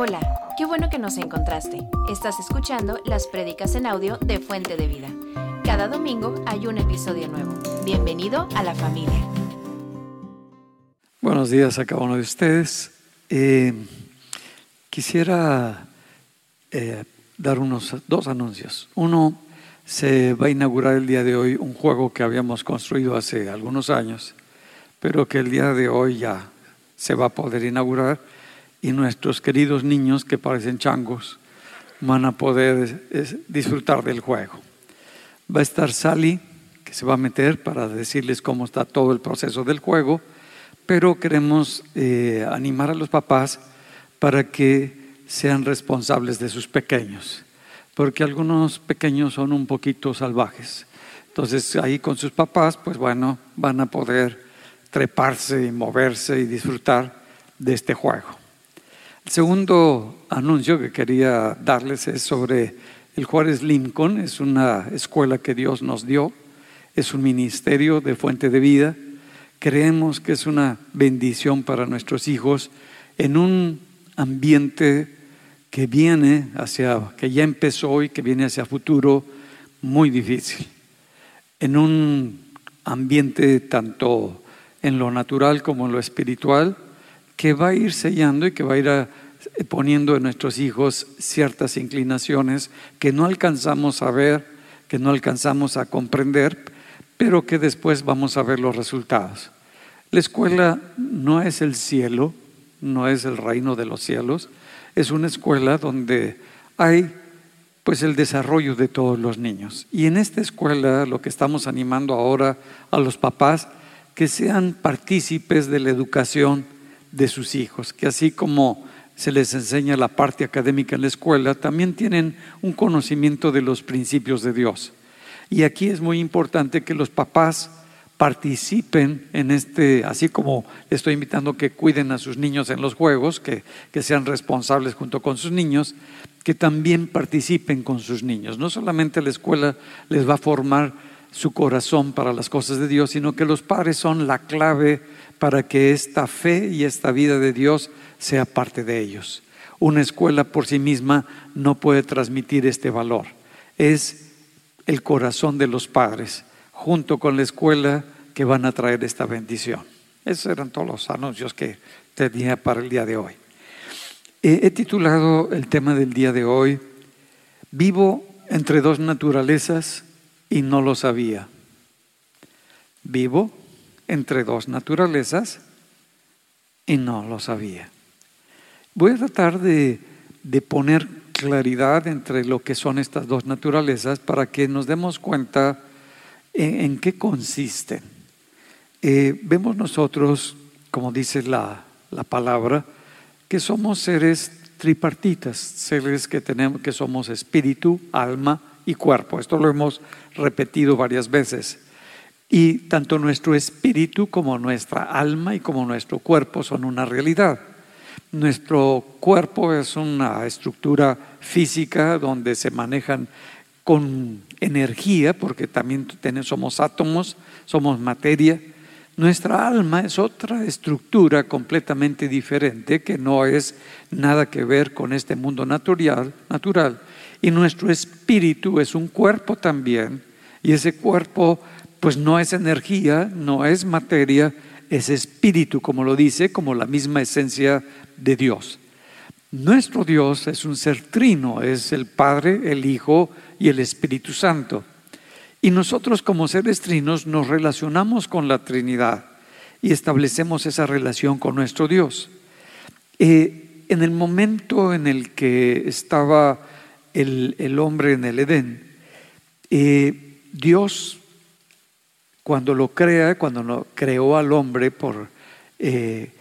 Hola, qué bueno que nos encontraste. Estás escuchando las prédicas en audio de Fuente de Vida. Cada domingo hay un episodio nuevo. Bienvenido a la familia. Buenos días a cada uno de ustedes. Eh, quisiera eh, dar unos dos anuncios. Uno, se va a inaugurar el día de hoy un juego que habíamos construido hace algunos años, pero que el día de hoy ya se va a poder inaugurar y nuestros queridos niños que parecen changos van a poder disfrutar del juego. Va a estar Sally, que se va a meter para decirles cómo está todo el proceso del juego, pero queremos eh, animar a los papás para que sean responsables de sus pequeños, porque algunos pequeños son un poquito salvajes. Entonces ahí con sus papás, pues bueno, van a poder treparse y moverse y disfrutar de este juego. El segundo anuncio que quería darles es sobre el Juárez Lincoln. Es una escuela que Dios nos dio, es un ministerio de fuente de vida. Creemos que es una bendición para nuestros hijos en un ambiente que viene hacia, que ya empezó y que viene hacia futuro muy difícil. En un ambiente tanto en lo natural como en lo espiritual, que va a ir sellando y que va a ir eh, poniendo en nuestros hijos ciertas inclinaciones que no alcanzamos a ver, que no alcanzamos a comprender, pero que después vamos a ver los resultados. La escuela no es el cielo, no es el reino de los cielos, es una escuela donde hay pues el desarrollo de todos los niños. Y en esta escuela lo que estamos animando ahora a los papás que sean partícipes de la educación de sus hijos, que así como se les enseña la parte académica en la escuela, también tienen un conocimiento de los principios de Dios. Y aquí es muy importante que los papás participen en este, así como estoy invitando que cuiden a sus niños en los juegos, que, que sean responsables junto con sus niños, que también participen con sus niños. No solamente la escuela les va a formar su corazón para las cosas de Dios, sino que los padres son la clave para que esta fe y esta vida de Dios sea parte de ellos. Una escuela por sí misma no puede transmitir este valor. Es el corazón de los padres, junto con la escuela, que van a traer esta bendición. Esos eran todos los anuncios que tenía para el día de hoy. He titulado el tema del día de hoy, Vivo entre dos naturalezas y no lo sabía. Vivo entre dos naturalezas y no lo sabía. Voy a tratar de, poner claridad entre lo que son estas dos naturalezas para que nos demos cuenta en, qué consisten. Eh, vemos nosotros, como dice la, la palabra, que somos seres tripartitas, seres que tenemos que somos espíritu, alma y cuerpo. Esto lo hemos repetido varias veces. Y tanto nuestro espíritu como nuestra alma y como nuestro cuerpo son una realidad. Nuestro cuerpo es una estructura física donde se manejan con energía, porque también somos átomos, somos materia. Nuestra alma es otra estructura completamente diferente que no es nada que ver con este mundo natural, natural. Y nuestro espíritu es un cuerpo también, y ese cuerpo pues no es energía, no es materia, es espíritu, como lo dice, como la misma esencia de Dios. Nuestro Dios es un ser trino, es el Padre, el Hijo y el Espíritu Santo. Y nosotros como seres trinos nos relacionamos con la Trinidad y establecemos esa relación con nuestro Dios. Eh, en el momento en el que estaba el, hombre en el Edén, eh, Dios cuando lo crea, cuando creó al hombre por eh,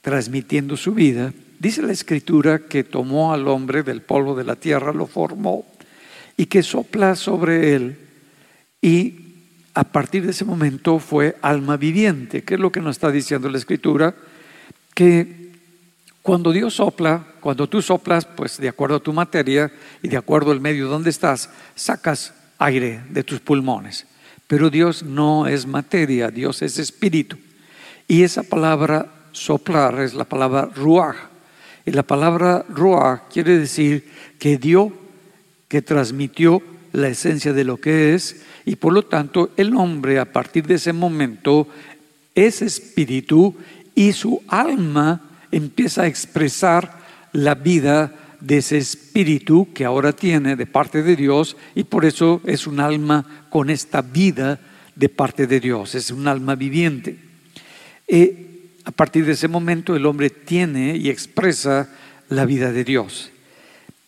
transmitiendo su vida, dice la escritura que tomó al hombre del polvo de la tierra, lo formó y que sopla sobre él y a partir de ese momento fue alma viviente. ¿Qué es lo que nos está diciendo la escritura? Que cuando Dios sopla, cuando tú soplas, pues de acuerdo a tu materia y de acuerdo al medio donde estás, sacas aire de tus pulmones. Pero Dios no es materia, Dios es espíritu. Y esa palabra soplar es la palabra ruach. Y la palabra Ruach quiere decir que dio, que transmitió la esencia de lo que es, y por lo tanto el hombre a partir de ese momento es espíritu y su alma empieza a expresar la vida de ese espíritu que ahora tiene de parte de Dios y por eso es un alma con esta vida de parte de Dios, es un alma viviente. Y a partir de ese momento el hombre tiene y expresa la vida de Dios.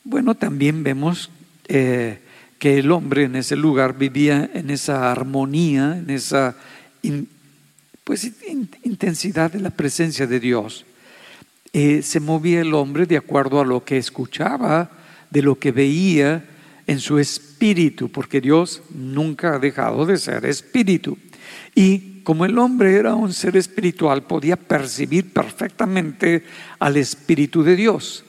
Bueno, también vemos eh, que el hombre en ese lugar vivía en esa armonía, en esa pues, intensidad de la presencia de Dios. Eh, se movía el hombre de acuerdo a lo que escuchaba, de lo que veía en su espíritu, porque Dios nunca ha dejado de ser espíritu. Y como el hombre era un ser espiritual, podía percibir perfectamente al espíritu de Dios.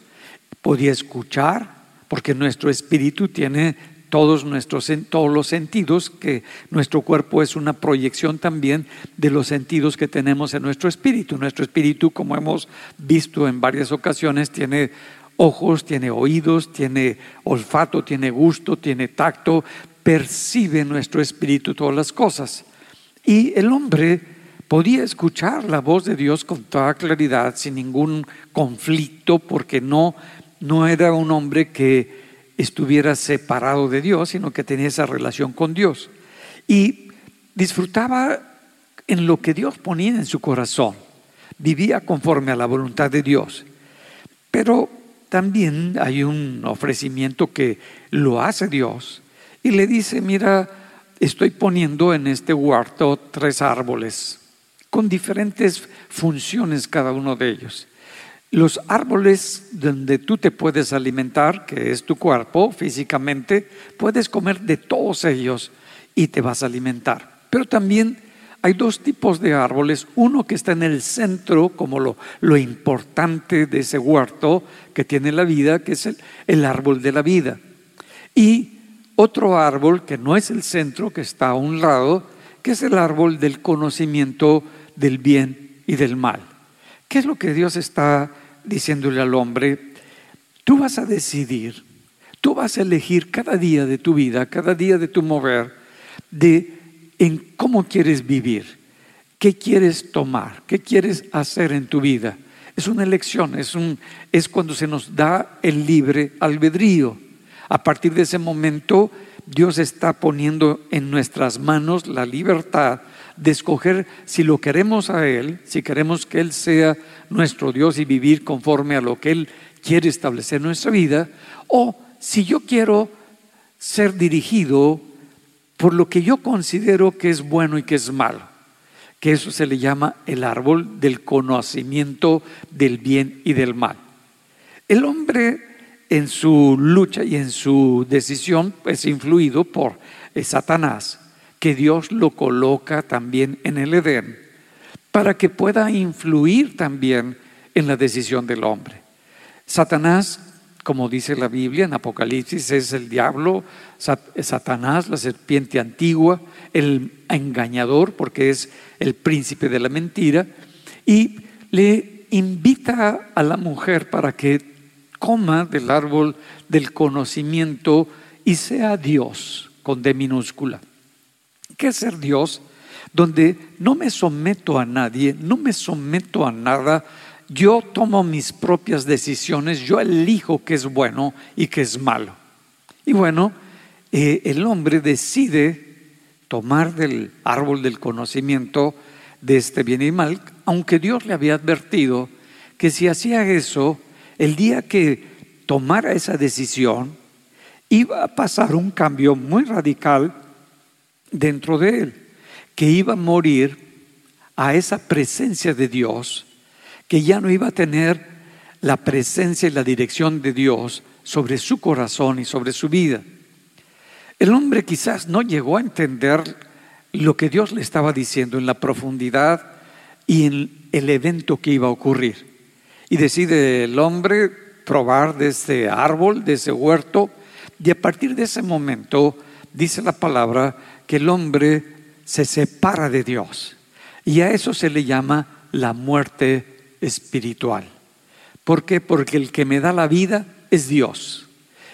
Podía escuchar, porque nuestro espíritu tiene todos, nuestros, todos los sentidos, que nuestro cuerpo es una proyección también de los sentidos que tenemos en nuestro espíritu. Nuestro espíritu, como hemos visto en varias ocasiones, tiene ojos, tiene oídos, tiene olfato, tiene gusto, tiene tacto, percibe nuestro espíritu todas las cosas. Y el hombre podía escuchar la voz de Dios con toda claridad, sin ningún conflicto, porque no, no era un hombre que estuviera separado de Dios, sino que tenía esa relación con Dios. Y disfrutaba en lo que Dios ponía en su corazón. Vivía conforme a la voluntad de Dios. Pero también hay un ofrecimiento que lo hace Dios y le dice, mira, estoy poniendo en este huerto tres árboles con diferentes funciones cada uno de ellos. Los árboles donde tú te puedes alimentar, que es tu cuerpo físicamente, puedes comer de todos ellos y te vas a alimentar. Pero también hay dos tipos de árboles, uno que está en el centro, como lo, lo importante de ese huerto que tiene la vida, que es el, el árbol de la vida. Y otro árbol que no es el centro, que está a un lado, que es el árbol del conocimiento del bien y del mal. ¿Qué es lo que Dios está diciéndole al hombre? Tú vas a decidir, tú vas a elegir cada día de tu vida, cada día de tu mover, de en cómo quieres vivir, qué quieres tomar, qué quieres hacer en tu vida. Es una elección, es, un, es cuando se nos da el libre albedrío. A partir de ese momento, Dios está poniendo en nuestras manos la libertad de escoger si lo queremos a Él, si queremos que Él sea nuestro Dios y vivir conforme a lo que Él quiere establecer en nuestra vida, o si yo quiero ser dirigido por lo que yo considero que es bueno y que es malo, que eso se le llama el árbol del conocimiento del bien y del mal. El hombre en su lucha y en su decisión es influido por Satanás que Dios lo coloca también en el Edén para que pueda influir también en la decisión del hombre. Satanás, como dice la Biblia en Apocalipsis, es el diablo, Satanás, la serpiente antigua, el engañador, porque es el príncipe de la mentira, y le invita a la mujer para que coma del árbol del conocimiento y sea Dios con D minúscula. ¿Qué es ser Dios? Donde no me someto a nadie, no me someto a nada, yo tomo mis propias decisiones, yo elijo qué es bueno y qué es malo. Y bueno, eh, el hombre decide tomar del árbol del conocimiento de este bien y mal, aunque Dios le había advertido que si hacía eso, el día que tomara esa decisión, iba a pasar un cambio muy radical dentro de él, que iba a morir a esa presencia de Dios, que ya no iba a tener la presencia y la dirección de Dios sobre su corazón y sobre su vida. El hombre quizás no llegó a entender lo que Dios le estaba diciendo en la profundidad y en el evento que iba a ocurrir. Y decide el hombre probar de ese árbol, de ese huerto, y a partir de ese momento, dice la palabra, que el hombre se separa de Dios. Y a eso se le llama la muerte espiritual. ¿Por qué? Porque el que me da la vida es Dios.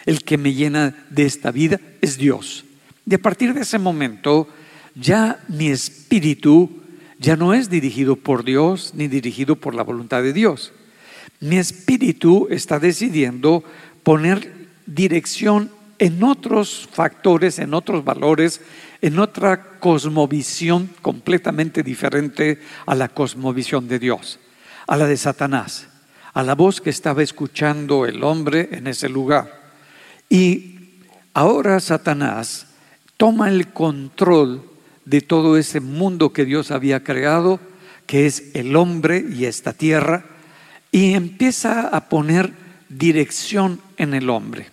El que me llena de esta vida es Dios. Y a partir de ese momento, ya mi espíritu ya no es dirigido por Dios ni dirigido por la voluntad de Dios. Mi espíritu está decidiendo poner dirección en otros factores, en otros valores, en otra cosmovisión completamente diferente a la cosmovisión de Dios, a la de Satanás, a la voz que estaba escuchando el hombre en ese lugar. Y ahora Satanás toma el control de todo ese mundo que Dios había creado, que es el hombre y esta tierra, y empieza a poner dirección en el hombre.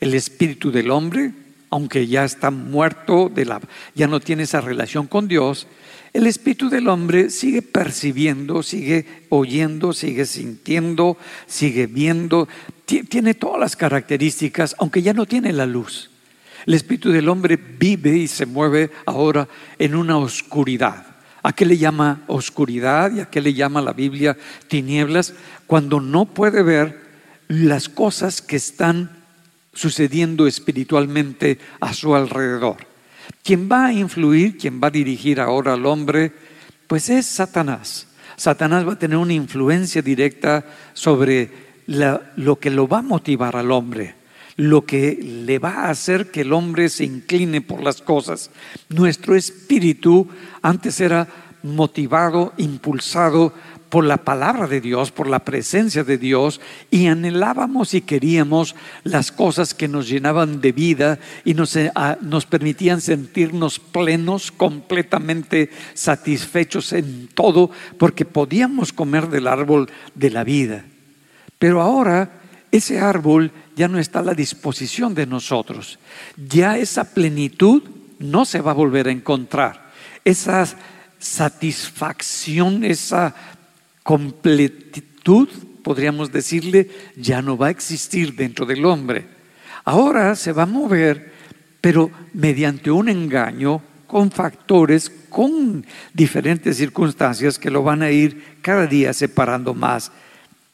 El espíritu del hombre, aunque ya está muerto, de la, ya no tiene esa relación con Dios, el espíritu del hombre sigue percibiendo, sigue oyendo, sigue sintiendo, sigue viendo, tiene todas las características, aunque ya no tiene la luz. El espíritu del hombre vive y se mueve ahora en una oscuridad. ¿A qué le llama oscuridad y a qué le llama la Biblia tinieblas? Cuando no puede ver las cosas que están sucediendo espiritualmente a su alrededor. Quien va a influir, quien va a dirigir ahora al hombre, pues es Satanás. Satanás va a tener una influencia directa sobre lo que lo va a motivar al hombre lo que le va a hacer que el hombre se incline por las cosas. Nuestro espíritu antes era motivado, impulsado por la palabra de Dios, por la presencia de Dios, y anhelábamos y queríamos las cosas que nos llenaban de vida y nos, eh, nos permitían sentirnos plenos, completamente satisfechos en todo, porque podíamos comer del árbol de la vida. Pero ahora ese árbol ya no está a la disposición de nosotros. Ya esa plenitud no se va a volver a encontrar. Esa satisfacción, esa completitud, podríamos decirle, ya no va a existir dentro del hombre. Ahora se va a mover, pero mediante un engaño, con factores, con diferentes circunstancias que lo van a ir cada día separando más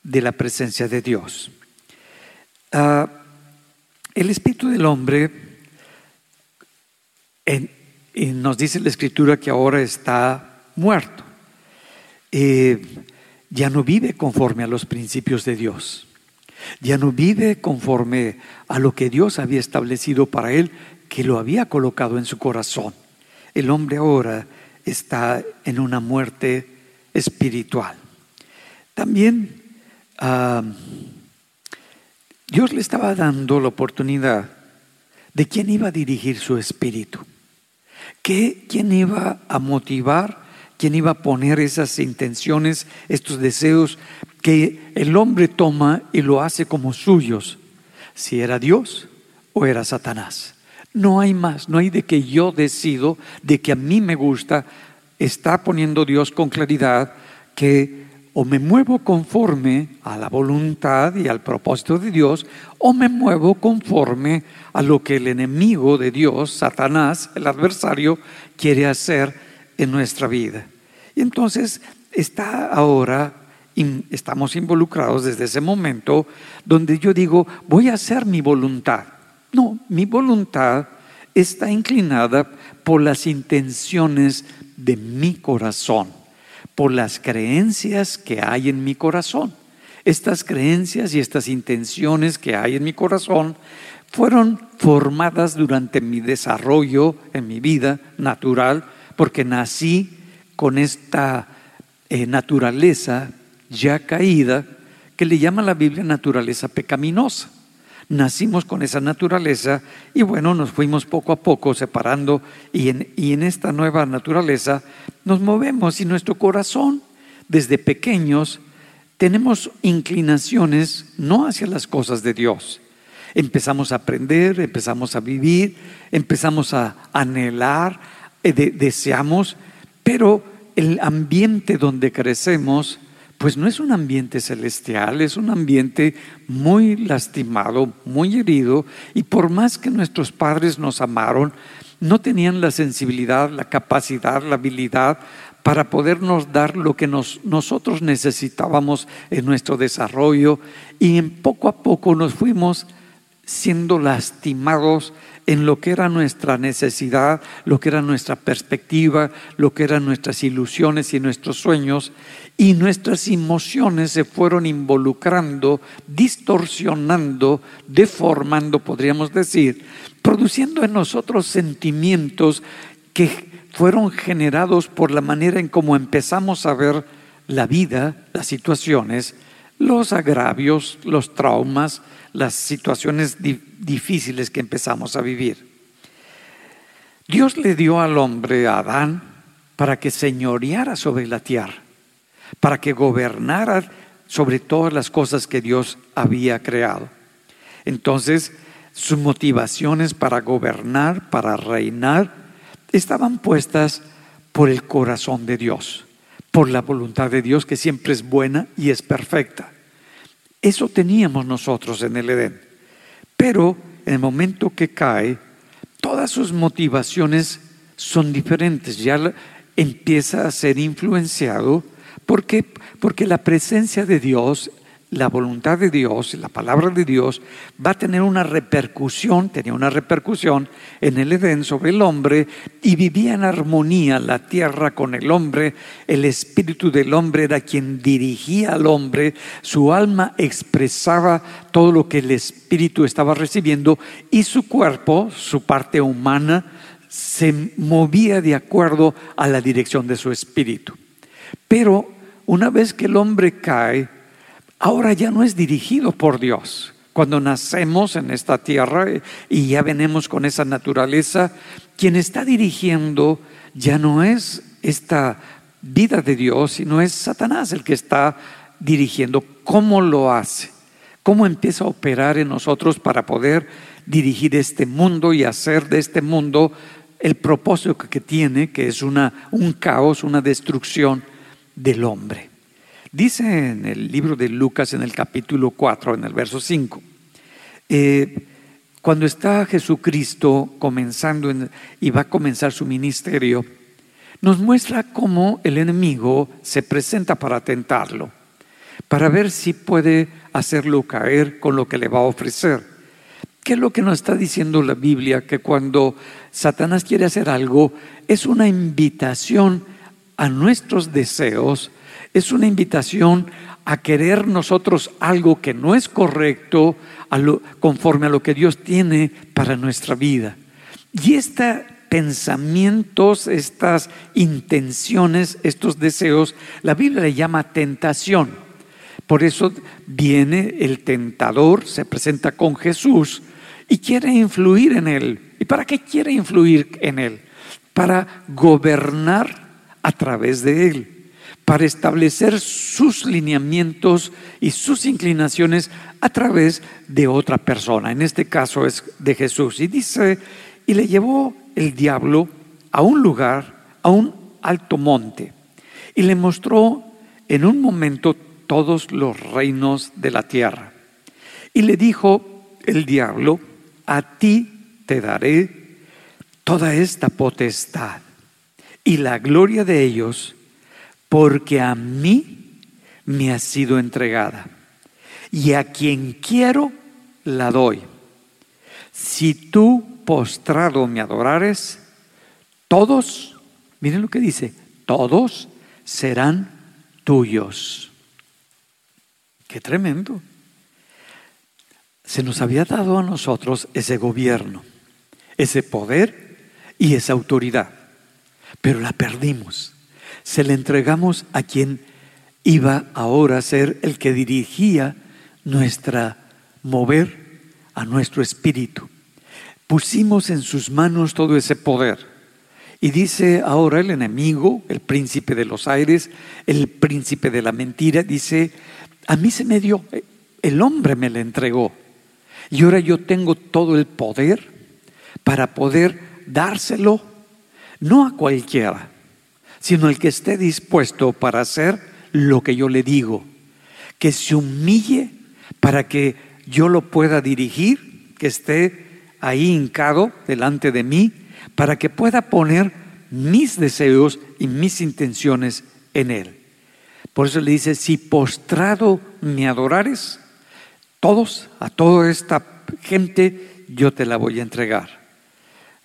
de la presencia de Dios. Ah, el espíritu del hombre, nos dice la escritura que ahora está muerto. Eh, ya no vive conforme a los principios de Dios. Ya no vive conforme a lo que Dios había establecido para él, que lo había colocado en su corazón. El hombre ahora está en una muerte espiritual. También ah, Dios le estaba dando la oportunidad de quién iba a dirigir su espíritu, ¿Qué, quién iba a motivar, quién iba a poner esas intenciones, estos deseos que el hombre toma y lo hace como suyos, si era Dios o era Satanás. No hay más, no hay de que yo decido, de que a mí me gusta, está poniendo Dios con claridad que o me muevo conforme a la voluntad y al propósito de Dios, o me muevo conforme a lo que el enemigo de Dios, Satanás, el adversario, quiere hacer en nuestra vida. Entonces está ahora, estamos involucrados desde ese momento, donde yo digo, voy a hacer mi voluntad. No, mi voluntad está inclinada por las intenciones de mi corazón por las creencias que hay en mi corazón. Estas creencias y estas intenciones que hay en mi corazón fueron formadas durante mi desarrollo en mi vida natural, porque nací con esta eh, naturaleza ya caída que le llama la Biblia naturaleza pecaminosa nacimos con esa naturaleza y bueno, nos fuimos poco a poco separando y en, y en esta nueva naturaleza nos movemos y nuestro corazón desde pequeños tenemos inclinaciones no hacia las cosas de Dios. Empezamos a aprender, empezamos a vivir, empezamos a anhelar, eh, deseamos, pero el ambiente donde crecemos pues no es un ambiente celestial, es un ambiente muy lastimado, muy herido, y por más que nuestros padres nos amaron, no tenían la sensibilidad, la capacidad, la habilidad para podernos dar lo que nosotros necesitábamos en nuestro desarrollo y en poco a poco nos fuimos siendo lastimados en lo que era nuestra necesidad, lo que era nuestra perspectiva, lo que eran nuestras ilusiones y nuestros sueños, y nuestras emociones se fueron involucrando, distorsionando, deformando, podríamos decir, produciendo en nosotros sentimientos que fueron generados por la manera en cómo empezamos a ver la vida, las situaciones, los agravios, los traumas, las situaciones difíciles que empezamos a vivir. Dios le dio al hombre, a Adán, para que señoreara sobre la tierra, para que gobernara sobre todas las cosas que Dios había creado. Entonces, sus motivaciones para gobernar, para reinar, estaban puestas por el corazón de Dios, por la voluntad de Dios que siempre es buena y es perfecta. Eso teníamos nosotros en el Edén. Pero en el momento que cae, todas sus motivaciones son diferentes. Ya empieza a ser influenciado porque, porque la presencia de Dios la voluntad de Dios, la palabra de Dios, va a tener una repercusión, tenía una repercusión en el Edén sobre el hombre y vivía en armonía la tierra con el hombre, el espíritu del hombre era quien dirigía al hombre, su alma expresaba todo lo que el espíritu estaba recibiendo y su cuerpo, su parte humana, se movía de acuerdo a la dirección de su espíritu. Pero una vez que el hombre cae, ahora ya no es dirigido por Dios. Cuando nacemos en esta tierra y ya venimos con esa naturaleza, quien está dirigiendo ya no es esta vida de Dios, sino es Satanás el que está dirigiendo. ¿Cómo lo hace? ¿Cómo empieza a operar en nosotros para poder dirigir este mundo y hacer de este mundo el propósito que tiene, que es una, un caos, una destrucción del hombre? Dice en el libro de Lucas, en el capítulo 4, en el verso 5, eh, cuando está Jesucristo comenzando y va a comenzar su ministerio, nos muestra cómo el enemigo se presenta para tentarlo, para ver si puede hacerlo caer con lo que le va a ofrecer. ¿Qué es lo que nos está diciendo la Biblia? Que cuando Satanás quiere hacer algo, es una invitación a nuestros deseos, es una invitación a querer nosotros algo que no es correcto conforme a lo que Dios tiene para nuestra vida. Y estos pensamientos, estas intenciones, estos deseos, la Biblia le llama tentación. Por eso viene el tentador, se presenta con Jesús y quiere influir en él. ¿Y para qué quiere influir en él? Para gobernar a través de él para establecer sus lineamientos y sus inclinaciones a través de otra persona. En este caso es de Jesús. Y dice, y le llevó el diablo a un lugar, a un alto monte, y le mostró en un momento todos los reinos de la tierra. Y le dijo el diablo, a ti te daré toda esta potestad y la gloria de ellos porque a mí me ha sido entregada y a quien quiero la doy. Si tú postrado me adorares, todos, miren lo que dice, todos serán tuyos. Qué tremendo. Se nos había dado a nosotros ese gobierno, ese poder y esa autoridad, pero la perdimos se le entregamos a quien iba ahora a ser el que dirigía nuestra mover a nuestro espíritu. Pusimos en sus manos todo ese poder. Y dice ahora el enemigo, el príncipe de los aires, el príncipe de la mentira, dice, a mí se me dio, el hombre me le entregó. Y ahora yo tengo todo el poder para poder dárselo, no a cualquiera, sino el que esté dispuesto para hacer lo que yo le digo, que se humille para que yo lo pueda dirigir, que esté ahí hincado delante de mí, para que pueda poner mis deseos y mis intenciones en Él. Por eso le dice, si postrado me adorares, todos, a toda esta gente, yo te la voy a entregar.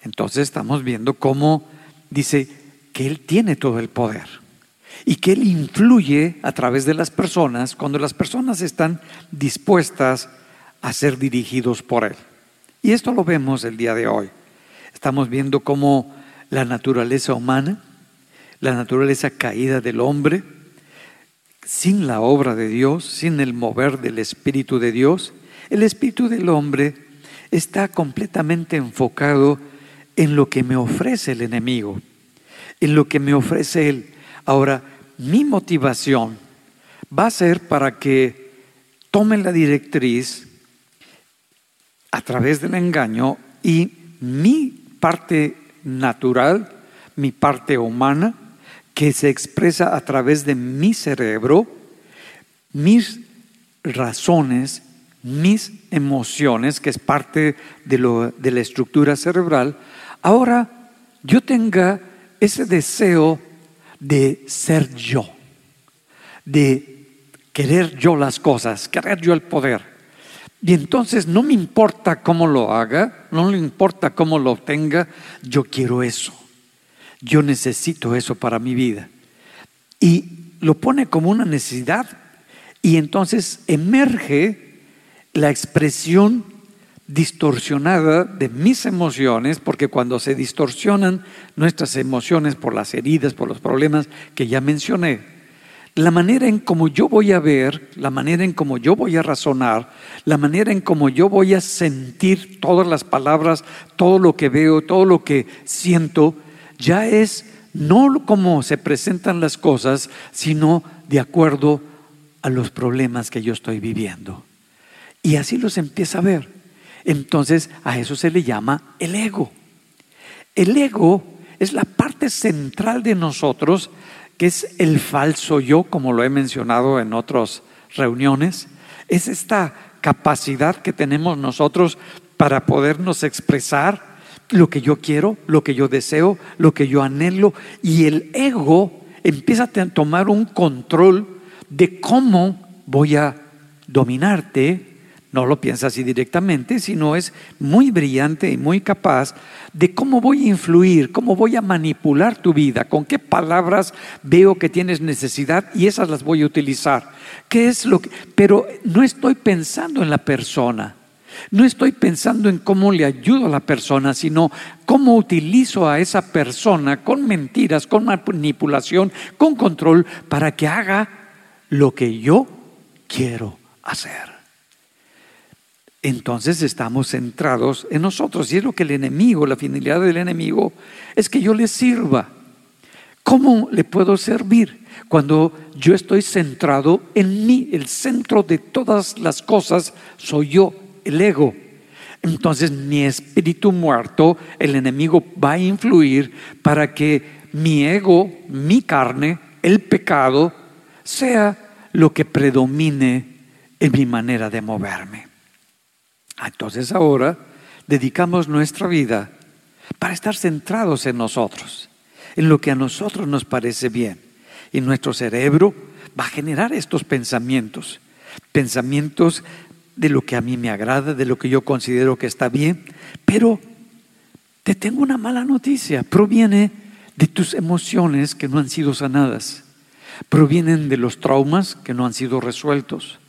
Entonces estamos viendo cómo dice que Él tiene todo el poder y que Él influye a través de las personas cuando las personas están dispuestas a ser dirigidos por Él. Y esto lo vemos el día de hoy. Estamos viendo cómo la naturaleza humana, la naturaleza caída del hombre, sin la obra de Dios, sin el mover del Espíritu de Dios, el Espíritu del hombre está completamente enfocado en lo que me ofrece el enemigo, en lo que me ofrece él. Ahora, mi motivación va a ser para que tomen la directriz a través del engaño y mi parte natural, mi parte humana, que se expresa a través de mi cerebro, mis razones, mis emociones, que es parte de, lo, de la estructura cerebral, ahora yo tenga ese deseo de ser yo, de querer yo las cosas, querer yo el poder. Y entonces no me importa cómo lo haga, no me importa cómo lo obtenga, yo quiero eso. Yo necesito eso para mi vida. Y lo pone como una necesidad y entonces emerge la expresión distorsionada de mis emociones, porque cuando se distorsionan nuestras emociones por las heridas, por los problemas que ya mencioné, la manera en como yo voy a ver, la manera en como yo voy a razonar, la manera en como yo voy a sentir todas las palabras, todo lo que veo, todo lo que siento, ya es no como se presentan las cosas, sino de acuerdo a los problemas que yo estoy viviendo. Y así los empieza a ver. Entonces a eso se le llama el ego. El ego es la parte central de nosotros, que es el falso yo, como lo he mencionado en otras reuniones. Es esta capacidad que tenemos nosotros para podernos expresar lo que yo quiero, lo que yo deseo, lo que yo anhelo. Y el ego empieza a tomar un control de cómo voy a dominarte, no lo piensa así directamente, sino es muy brillante y muy capaz de cómo voy a influir, cómo voy a manipular tu vida, con qué palabras veo que tienes necesidad y esas las voy a utilizar. ¿Qué es lo que? Pero no estoy pensando en la persona. No estoy pensando en cómo le ayudo a la persona, sino cómo utilizo a esa persona con mentiras, con manipulación, con control, para que haga lo que yo quiero hacer entonces estamos centrados en nosotros. Y es lo que el enemigo, la finalidad del enemigo, es que yo le sirva. ¿Cómo le puedo servir? Cuando yo estoy centrado en mí, el centro de todas las cosas soy yo, el ego. Entonces mi espíritu muerto, el enemigo va a influir para que mi ego, mi carne, el pecado, sea lo que predomine en mi manera de moverme. Entonces ahora dedicamos nuestra vida para estar centrados en nosotros, en lo que a nosotros nos parece bien. Y nuestro cerebro va a generar estos pensamientos, pensamientos de lo que a mí me agrada, de lo que yo considero que está bien, pero te tengo una mala noticia, proviene de tus emociones que no han sido sanadas, provienen de los traumas que no han sido resueltos,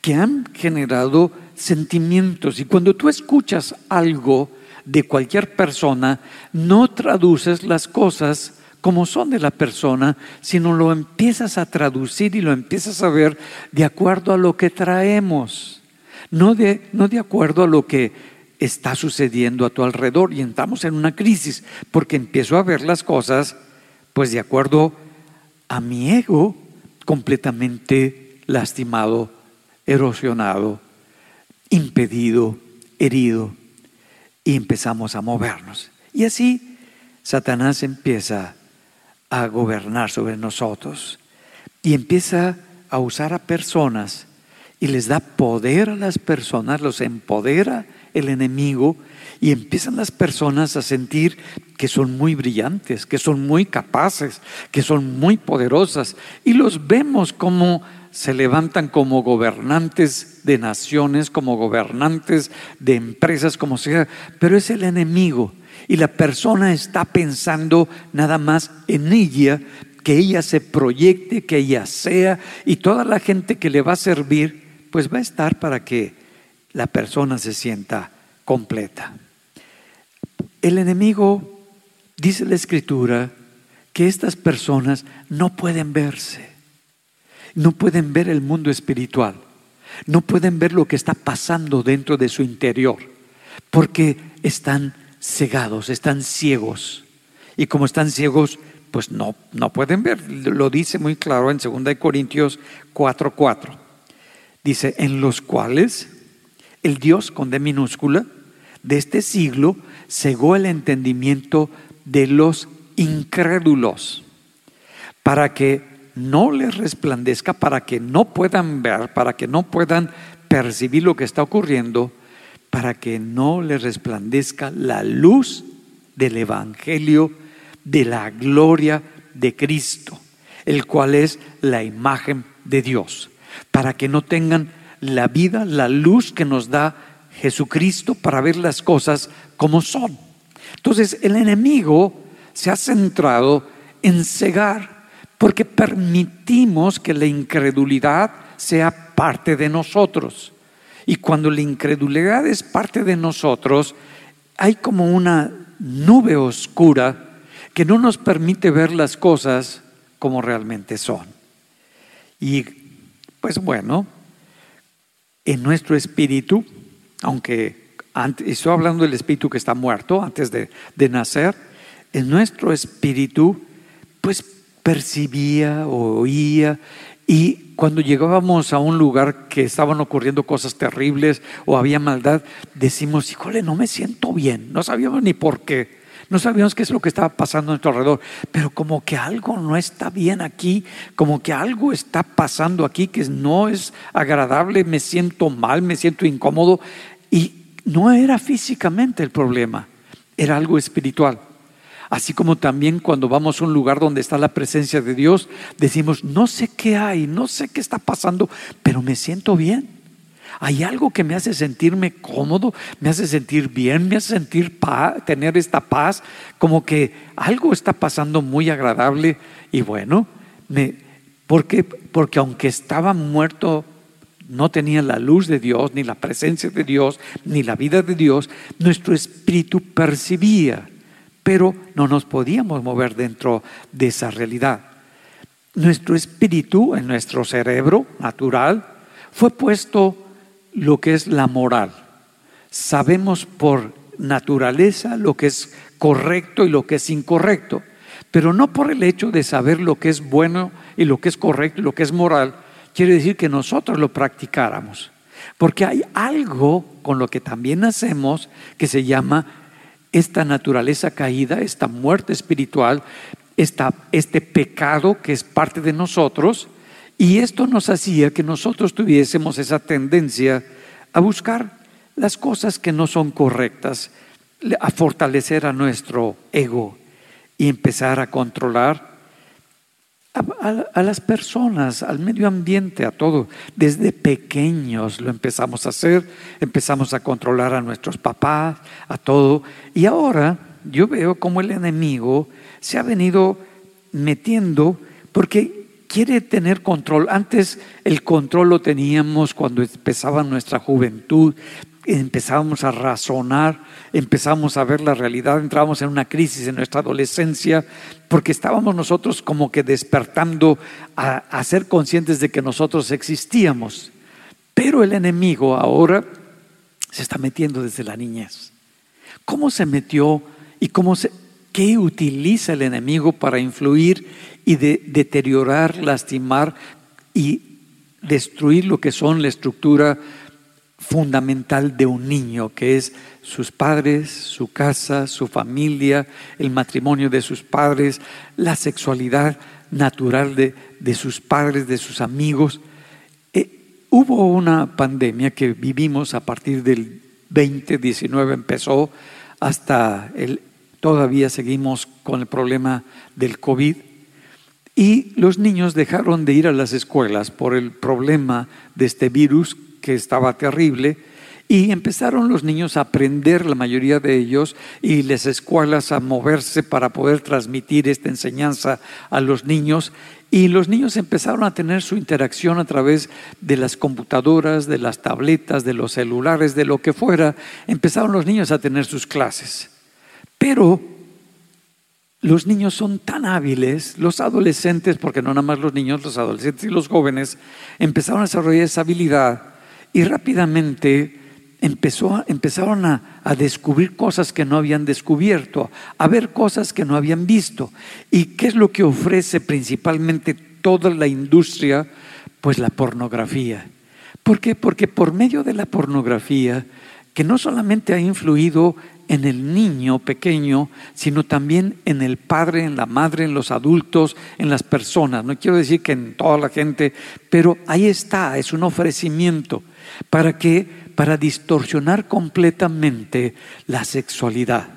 que han generado sentimientos. Y cuando tú escuchas algo de cualquier persona, no traduces las cosas como son de la persona, sino lo empiezas a traducir y lo empiezas a ver de acuerdo a lo que traemos, no de, no de acuerdo a lo que está sucediendo a tu alrededor. Y entramos en una crisis, porque empiezo a ver las cosas pues de acuerdo a mi ego completamente lastimado, erosionado impedido, herido, y empezamos a movernos. Y así Satanás empieza a gobernar sobre nosotros y empieza a usar a personas y les da poder a las personas, los empodera el enemigo y empiezan las personas a sentir que son muy brillantes, que son muy capaces, que son muy poderosas y los vemos como se levantan como gobernantes de naciones, como gobernantes de empresas, como sea, pero es el enemigo y la persona está pensando nada más en ella, que ella se proyecte, que ella sea y toda la gente que le va a servir, pues va a estar para que la persona se sienta completa. El enemigo, dice la escritura, que estas personas no pueden verse no pueden ver el mundo espiritual, no pueden ver lo que está pasando dentro de su interior, porque están cegados, están ciegos. Y como están ciegos, pues no, no pueden ver. Lo dice muy claro en 2 Corintios 4:4. Dice, en los cuales el Dios con D minúscula de este siglo cegó el entendimiento de los incrédulos para que no les resplandezca para que no puedan ver, para que no puedan percibir lo que está ocurriendo, para que no les resplandezca la luz del Evangelio de la gloria de Cristo, el cual es la imagen de Dios, para que no tengan la vida, la luz que nos da Jesucristo para ver las cosas como son. Entonces el enemigo se ha centrado en cegar permitimos que la incredulidad sea parte de nosotros. Y cuando la incredulidad es parte de nosotros, hay como una nube oscura que no nos permite ver las cosas como realmente son. Y pues bueno, en nuestro espíritu, aunque estoy hablando del espíritu que está muerto antes de, de nacer, en nuestro espíritu, pues percibía oía y cuando llegábamos a un lugar que estaban ocurriendo cosas terribles o había maldad, decimos, híjole, no me siento bien. No sabíamos ni por qué. No sabíamos qué es lo que estaba pasando a nuestro alrededor. Pero como que algo no está bien aquí, como que algo está pasando aquí que no es agradable, me siento mal, me siento incómodo. Y no era físicamente el problema, era algo espiritual. Así como también cuando vamos a un lugar donde está la presencia de Dios, decimos, no sé qué hay, no sé qué está pasando, pero me siento bien. Hay algo que me hace sentirme cómodo, me hace sentir bien, me hace sentir paz, tener esta paz, como que algo está pasando muy agradable y bueno, porque, porque aunque estaba muerto, no tenía la luz de Dios, ni la presencia de Dios, ni la vida de Dios, nuestro espíritu percibía pero no nos podíamos mover dentro de esa realidad. Nuestro espíritu, en nuestro cerebro natural, fue puesto lo que es la moral. Sabemos por naturaleza lo que es correcto y lo que es incorrecto, pero no por el hecho de saber lo que es bueno y lo que es correcto y lo que es moral, quiere decir que nosotros lo practicáramos. Porque hay algo con lo que también hacemos que se llama esta naturaleza caída, esta muerte espiritual, este pecado que es parte de nosotros, y esto nos hacía que nosotros tuviésemos esa tendencia a buscar las cosas que no son correctas, a fortalecer a nuestro ego y empezar a controlar a, las personas, al medio ambiente, a todo. Desde pequeños lo empezamos a hacer, empezamos a controlar a nuestros papás, a todo. Y ahora yo veo como el enemigo se ha venido metiendo porque quiere tener control. Antes el control lo teníamos cuando empezaba nuestra juventud, empezábamos a razonar, empezamos a ver la realidad, entrábamos en una crisis en nuestra adolescencia, porque estábamos nosotros como que despertando a, a, ser conscientes de que nosotros existíamos. Pero el enemigo ahora se está metiendo desde la niñez. ¿Cómo se metió y cómo se, qué utiliza el enemigo para influir y de, deteriorar, lastimar y destruir lo que son la estructura fundamental de un niño, que es sus padres, su casa, su familia, el matrimonio de sus padres, la sexualidad natural de, de sus padres, de sus amigos. Eh, hubo una pandemia que vivimos a partir del 2019, empezó hasta el, todavía seguimos con el problema del COVID. Y los niños dejaron de ir a las escuelas por el problema de este virus que estaba terrible y empezaron los niños a aprender, la mayoría de ellos, y las escuelas a moverse para poder transmitir esta enseñanza a los niños. Y los niños empezaron a tener su interacción a través de las computadoras, de las tabletas, de los celulares, de lo que fuera. Empezaron los niños a tener sus clases. Pero los niños son tan hábiles, los adolescentes, porque no nada más los niños, los adolescentes y los jóvenes, empezaron a desarrollar esa habilidad y rápidamente empezó, empezaron a, a, descubrir cosas que no habían descubierto, a ver cosas que no habían visto. ¿Y qué es lo que ofrece principalmente toda la industria? Pues la pornografía. ¿Por qué? Porque por medio de la pornografía, que no solamente ha influido en el niño pequeño, sino también en el padre, en la madre, en los adultos, en las personas. No quiero decir que en toda la gente, pero ahí está, es un ofrecimiento para que para distorsionar completamente la sexualidad.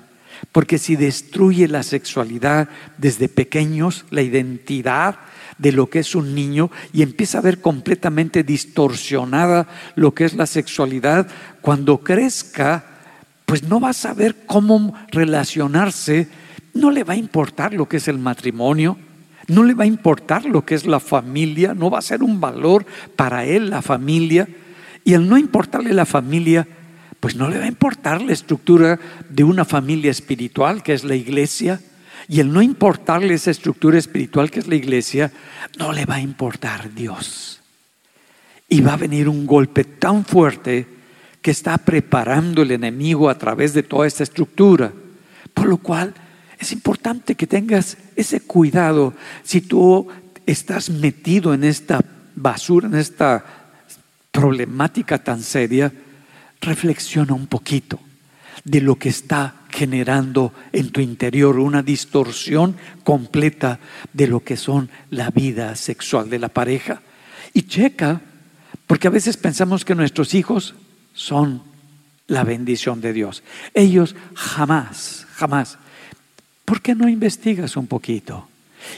Porque si destruye la sexualidad desde pequeños, la identidad de lo que es un niño y empieza a ver completamente distorsionada lo que es la sexualidad, cuando crezca pues no va a saber cómo relacionarse, no le va a importar lo que es el matrimonio, no le va a importar lo que es la familia, no va a ser un valor para él la familia. Y al no importarle la familia, pues no le va a importar la estructura de una familia espiritual, que es la iglesia. Y el no importarle esa estructura espiritual, que es la iglesia, no le va a importar Dios. Y va a venir un golpe tan fuerte que está preparando el enemigo a través de toda esta estructura. Por lo cual es importante que tengas ese cuidado si tú estás metido en esta basura, en esta problemática tan seria, reflexiona un poquito de lo que está generando en tu interior una distorsión completa de lo que son la vida sexual de la pareja. Y checa, porque a veces pensamos que nuestros hijos son la bendición de Dios. Ellos jamás, jamás. ¿Por qué no investigas un poquito?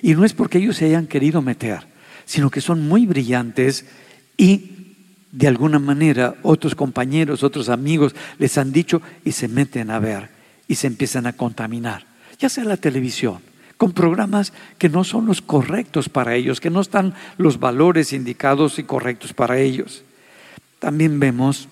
Y no es porque ellos se hayan querido meter, sino que son muy brillantes y de alguna manera otros compañeros, otros amigos les han dicho y se meten a ver y se empiezan a contaminar, ya sea la televisión, con programas que no son los correctos para ellos, que no están los valores indicados y correctos para ellos. También vemos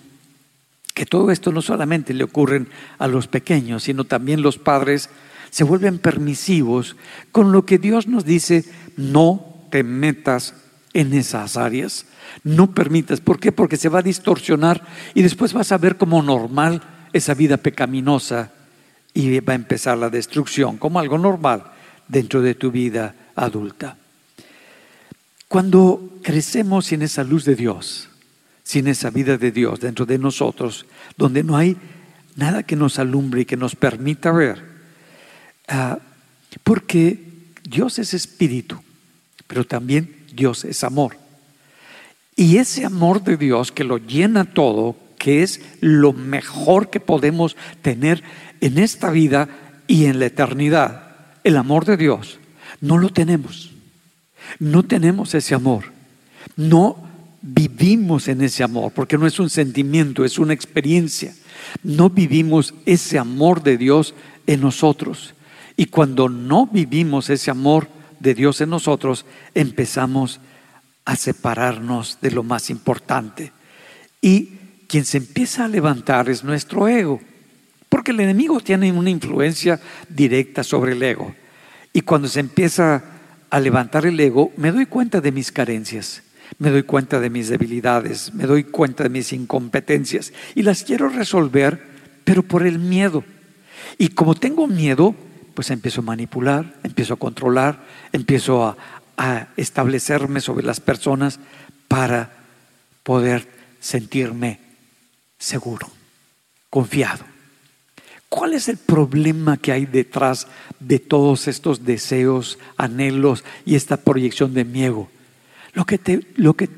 que todo esto no solamente le ocurren a los pequeños, sino también los padres se vuelven permisivos con lo que Dios nos dice, no te metas en esas áreas, no permitas. ¿Por qué? Porque se va a distorsionar y después vas a ver como normal esa vida pecaminosa y va a empezar la destrucción como algo normal dentro de tu vida adulta. Cuando crecemos en esa luz de Dios, sin esa vida de Dios dentro de nosotros, donde no hay nada que nos alumbre y que nos permita ver. Ah, porque Dios es espíritu, pero también Dios es amor. Y ese amor de Dios que lo llena todo, que es lo mejor que podemos tener en esta vida y en la eternidad, el amor de Dios, no lo tenemos. No tenemos ese amor. No vivimos en ese amor, porque no es un sentimiento, es una experiencia. No vivimos ese amor de Dios en nosotros. Y cuando no vivimos ese amor de Dios en nosotros, empezamos a separarnos de lo más importante. Y quien se empieza a levantar es nuestro ego, porque el enemigo tiene una influencia directa sobre el ego. Y cuando se empieza a levantar el ego, me doy cuenta de mis carencias me doy cuenta de mis debilidades, me doy cuenta de mis incompetencias y las quiero resolver, pero por el miedo. Y como tengo miedo, pues empiezo a manipular, empiezo a controlar, empiezo a, establecerme sobre las personas para poder sentirme seguro, confiado. ¿Cuál es el problema que hay detrás de todos estos deseos, anhelos y esta proyección de miedo? Lo que, te, lo que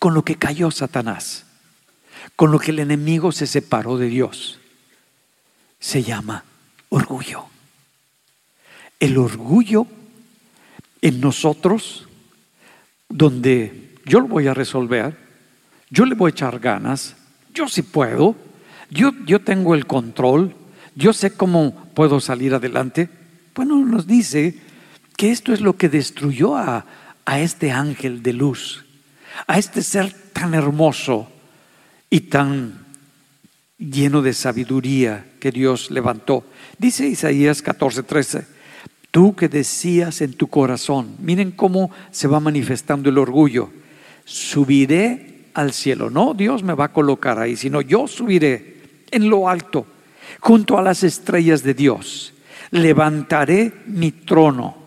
con lo que cayó Satanás, con lo que el enemigo se separó de Dios, se llama orgullo. El orgullo en nosotros, donde yo lo voy a resolver, yo le voy a echar ganas, yo sí puedo, yo, yo tengo el control, yo sé cómo puedo salir adelante. Bueno, nos dice que esto es lo que destruyó a, a este ángel de luz, a este ser tan hermoso y tan lleno de sabiduría que Dios levantó. Dice Isaías 14:13, tú que decías en tu corazón, miren cómo se va manifestando el orgullo, subiré al cielo. No, Dios me va a colocar ahí, sino yo subiré en lo alto, junto a las estrellas de Dios. Levantaré mi trono.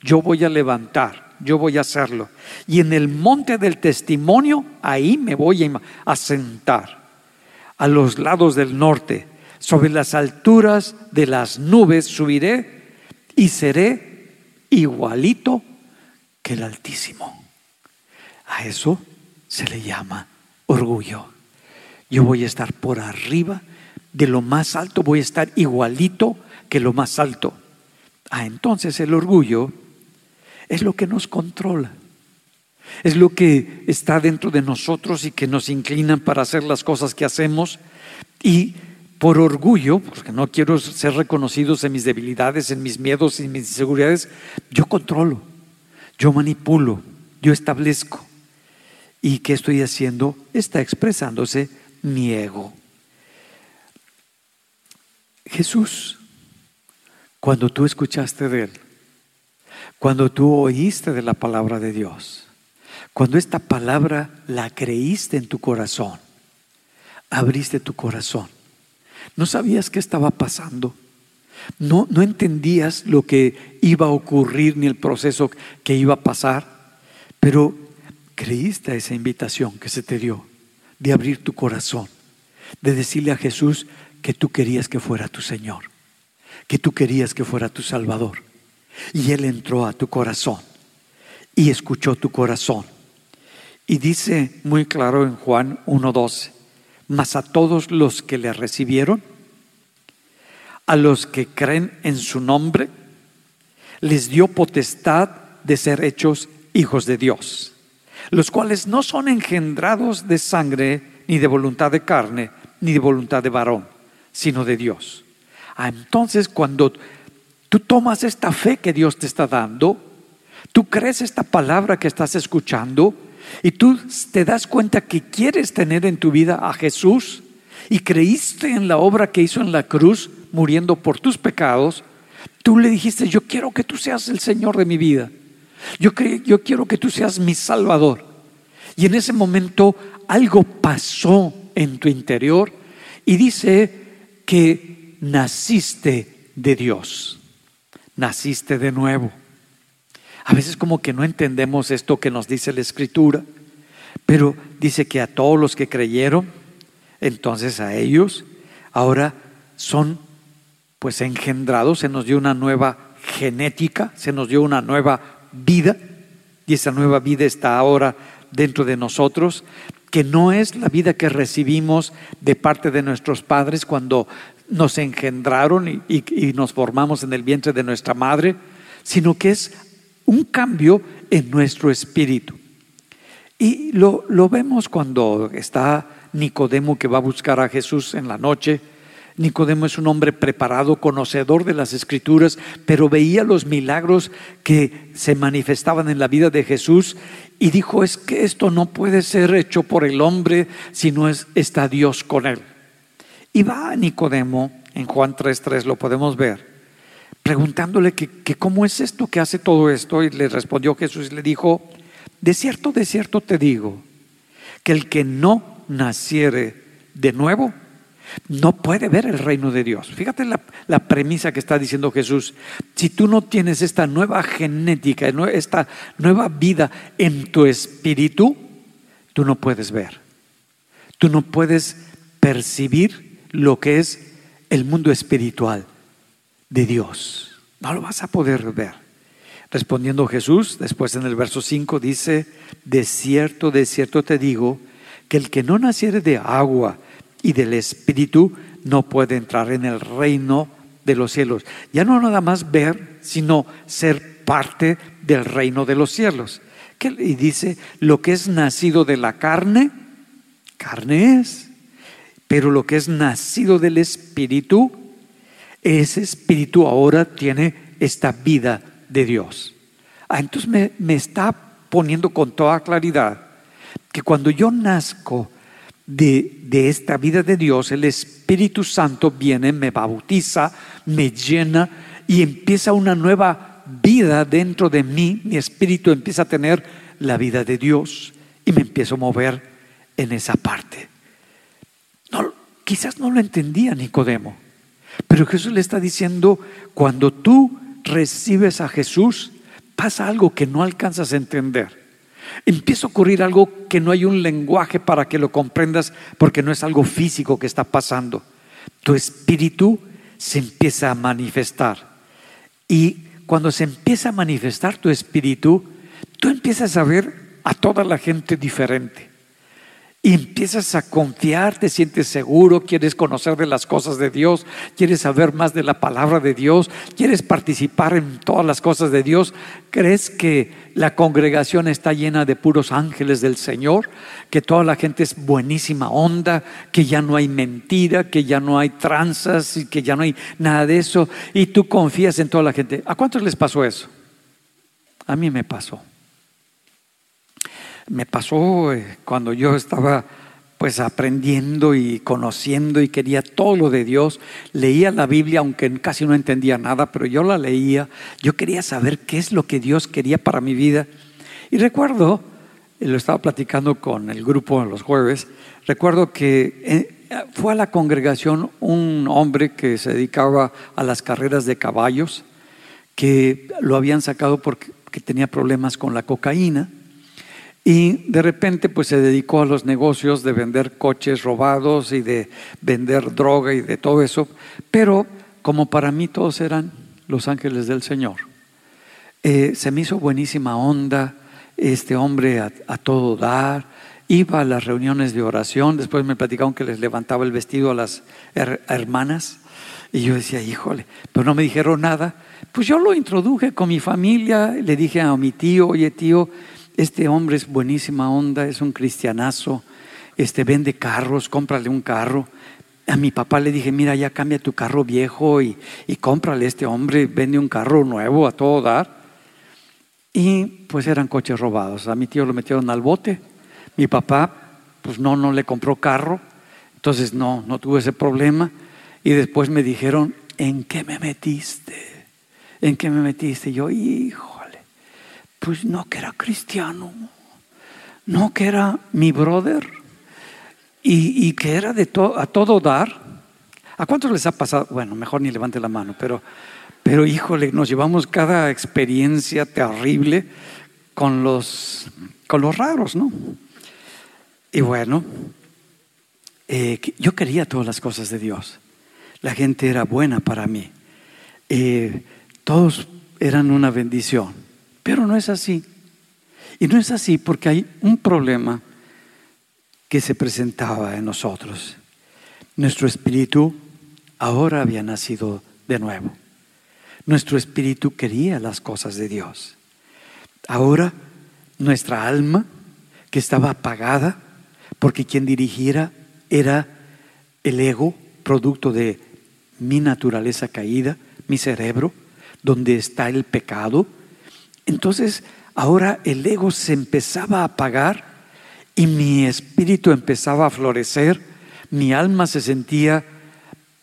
Yo voy a levantar, yo voy a hacerlo. Y en el monte del testimonio, ahí me voy a sentar. A los lados del norte, sobre las alturas de las nubes, subiré y seré igualito que el Altísimo. A eso se le llama orgullo. Yo voy a estar por arriba de lo más alto, voy a estar igualito que lo más alto. Ah, entonces el orgullo es lo que nos controla. Es lo que está dentro de nosotros y que nos inclinan para hacer las cosas que hacemos. Y por orgullo, porque no quiero ser reconocidos en mis debilidades, en mis miedos y mis inseguridades, yo controlo, yo manipulo, yo establezco. ¿Y qué estoy haciendo? Está expresándose mi ego. Jesús, cuando tú escuchaste de Él, cuando tú oíste de la palabra de Dios, cuando esta palabra la creíste en tu corazón, abriste tu corazón, no sabías qué estaba pasando, no, no entendías lo que iba a ocurrir ni el proceso que iba a pasar, pero creíste a esa invitación que se te dio de abrir tu corazón, de decirle a Jesús que tú querías que fuera tu Señor, que tú querías que fuera tu Salvador. Y Él entró a tu corazón y escuchó tu corazón. Y dice muy claro en Juan 1.12, mas a todos los que le recibieron, a los que creen en su nombre, les dio potestad de ser hechos hijos de Dios los cuales no son engendrados de sangre, ni de voluntad de carne, ni de voluntad de varón, sino de Dios. Ah, entonces, cuando tú tomas esta fe que Dios te está dando, tú crees esta palabra que estás escuchando y tú te das cuenta que quieres tener en tu vida a Jesús y creíste en la obra que hizo en la cruz, muriendo por tus pecados, tú le dijiste, yo quiero que tú seas el Señor de mi vida. Yo, yo quiero que tú seas mi Salvador. Y en ese momento algo pasó en tu interior y dice que naciste de Dios, naciste de nuevo. A veces como que no entendemos esto que nos dice la escritura, pero dice que a todos los que creyeron, entonces a ellos ahora son pues engendrados, se nos dio una nueva genética, se nos dio una nueva vida, y esa nueva vida está ahora dentro de nosotros, que no es la vida que recibimos de parte de nuestros padres cuando nos engendraron y, nos formamos en el vientre de nuestra madre, sino que es un cambio en nuestro espíritu. Y lo, lo vemos cuando está Nicodemo que va a buscar a Jesús en la noche Nicodemo es un hombre preparado, conocedor de las escrituras, pero veía los milagros que se manifestaban en la vida de Jesús y dijo, es que esto no puede ser hecho por el hombre si no es, está Dios con él. Y va a Nicodemo, en Juan 3.3 lo podemos ver, preguntándole que, que cómo es esto que hace todo esto y le respondió Jesús y le dijo, de cierto, de cierto te digo, que el que no naciere de nuevo, no puede ver el reino de Dios. Fíjate la, premisa que está diciendo Jesús. Si tú no tienes esta nueva genética, esta nueva vida en tu espíritu, tú no puedes ver. Tú no puedes percibir lo que es el mundo espiritual de Dios. No lo vas a poder ver. Respondiendo Jesús, después en el verso 5 dice, de cierto, de cierto te digo, que el que no naciere de agua y del Espíritu no puede entrar en el reino de los cielos. Ya no nada más ver, sino ser parte del reino de los cielos. Y dice, lo que es nacido de la carne, carne es. Pero lo que es nacido del Espíritu, ese Espíritu ahora tiene esta vida de Dios. Ah, entonces me, me está poniendo con toda claridad que cuando yo nazco de, de, esta vida de Dios, el Espíritu Santo viene, me bautiza, me llena y empieza una nueva vida dentro de mí. Mi espíritu empieza a tener la vida de Dios y me empiezo a mover en esa parte. Quizás no lo entendía Nicodemo, pero Jesús le está diciendo, cuando tú recibes a Jesús, pasa algo que no alcanzas a entender. Empieza a ocurrir algo que no hay un lenguaje para que lo comprendas porque no es algo físico que está pasando. Tu espíritu se empieza a manifestar. Y cuando se empieza a manifestar tu espíritu, tú empiezas a ver a toda la gente diferente. Y empiezas a confiar, te sientes seguro, quieres conocer de las cosas de Dios, quieres saber más de la palabra de Dios, quieres participar en todas las cosas de Dios. ¿Crees que la congregación está llena de puros ángeles del Señor? Que toda la gente es buenísima onda, que ya no hay mentira, que ya no hay tranzas y que ya no hay nada de eso. Y tú confías en toda la gente. ¿A cuántos les pasó eso? A mí me pasó. Me pasó eh, cuando yo estaba pues aprendiendo y conociendo y quería todo lo de Dios. Leía la Biblia, aunque casi no entendía nada, pero yo la leía. Yo quería saber qué es lo que Dios quería para mi vida. Y recuerdo, eh, lo estaba platicando con el grupo los jueves, recuerdo que eh, fue a la congregación un hombre que se dedicaba a las carreras de caballos, que lo habían sacado porque tenía problemas con la cocaína y de repente pues se dedicó a los negocios de vender coches robados y de vender droga y de todo eso. Pero como para mí todos eran los ángeles del Señor, eh, se me hizo buenísima onda este hombre a, todo dar. Iba a las reuniones de oración, después me platicaron que les levantaba el vestido a las hermanas. Y yo decía, híjole, pero no me dijeron nada. Pues yo lo introduje con mi familia, le dije a mi tío, oye tío, este hombre es buenísima onda, es un cristianazo, este vende carros, cómprale un carro. A mi papá le dije, mira, ya cambia tu carro viejo y, y cómprale este hombre, vende un carro nuevo a todo dar. Y pues eran coches robados. A mi tío lo metieron al bote. Mi papá, pues no, no le compró carro. Entonces no, no tuve ese problema. Y después me dijeron, ¿en qué me metiste? ¿En qué me metiste? yo, hijo pues no que era cristiano, no que era mi brother y, que era de a todo dar. ¿A cuántos les ha pasado? Bueno, mejor ni levante la mano, pero, pero híjole, nos llevamos cada experiencia terrible con los, con los raros, ¿no? Y bueno, eh, yo quería todas las cosas de Dios. La gente era buena para mí. Eh, todos eran una bendición. Pero no es así. Y no es así porque hay un problema que se presentaba en nosotros. Nuestro espíritu ahora había nacido de nuevo. Nuestro espíritu quería las cosas de Dios. Ahora nuestra alma, que estaba apagada, porque quien dirigiera era el ego, producto de mi naturaleza caída, mi cerebro, donde está el pecado, entonces ahora el ego se empezaba a apagar y mi espíritu empezaba a florecer, mi alma se sentía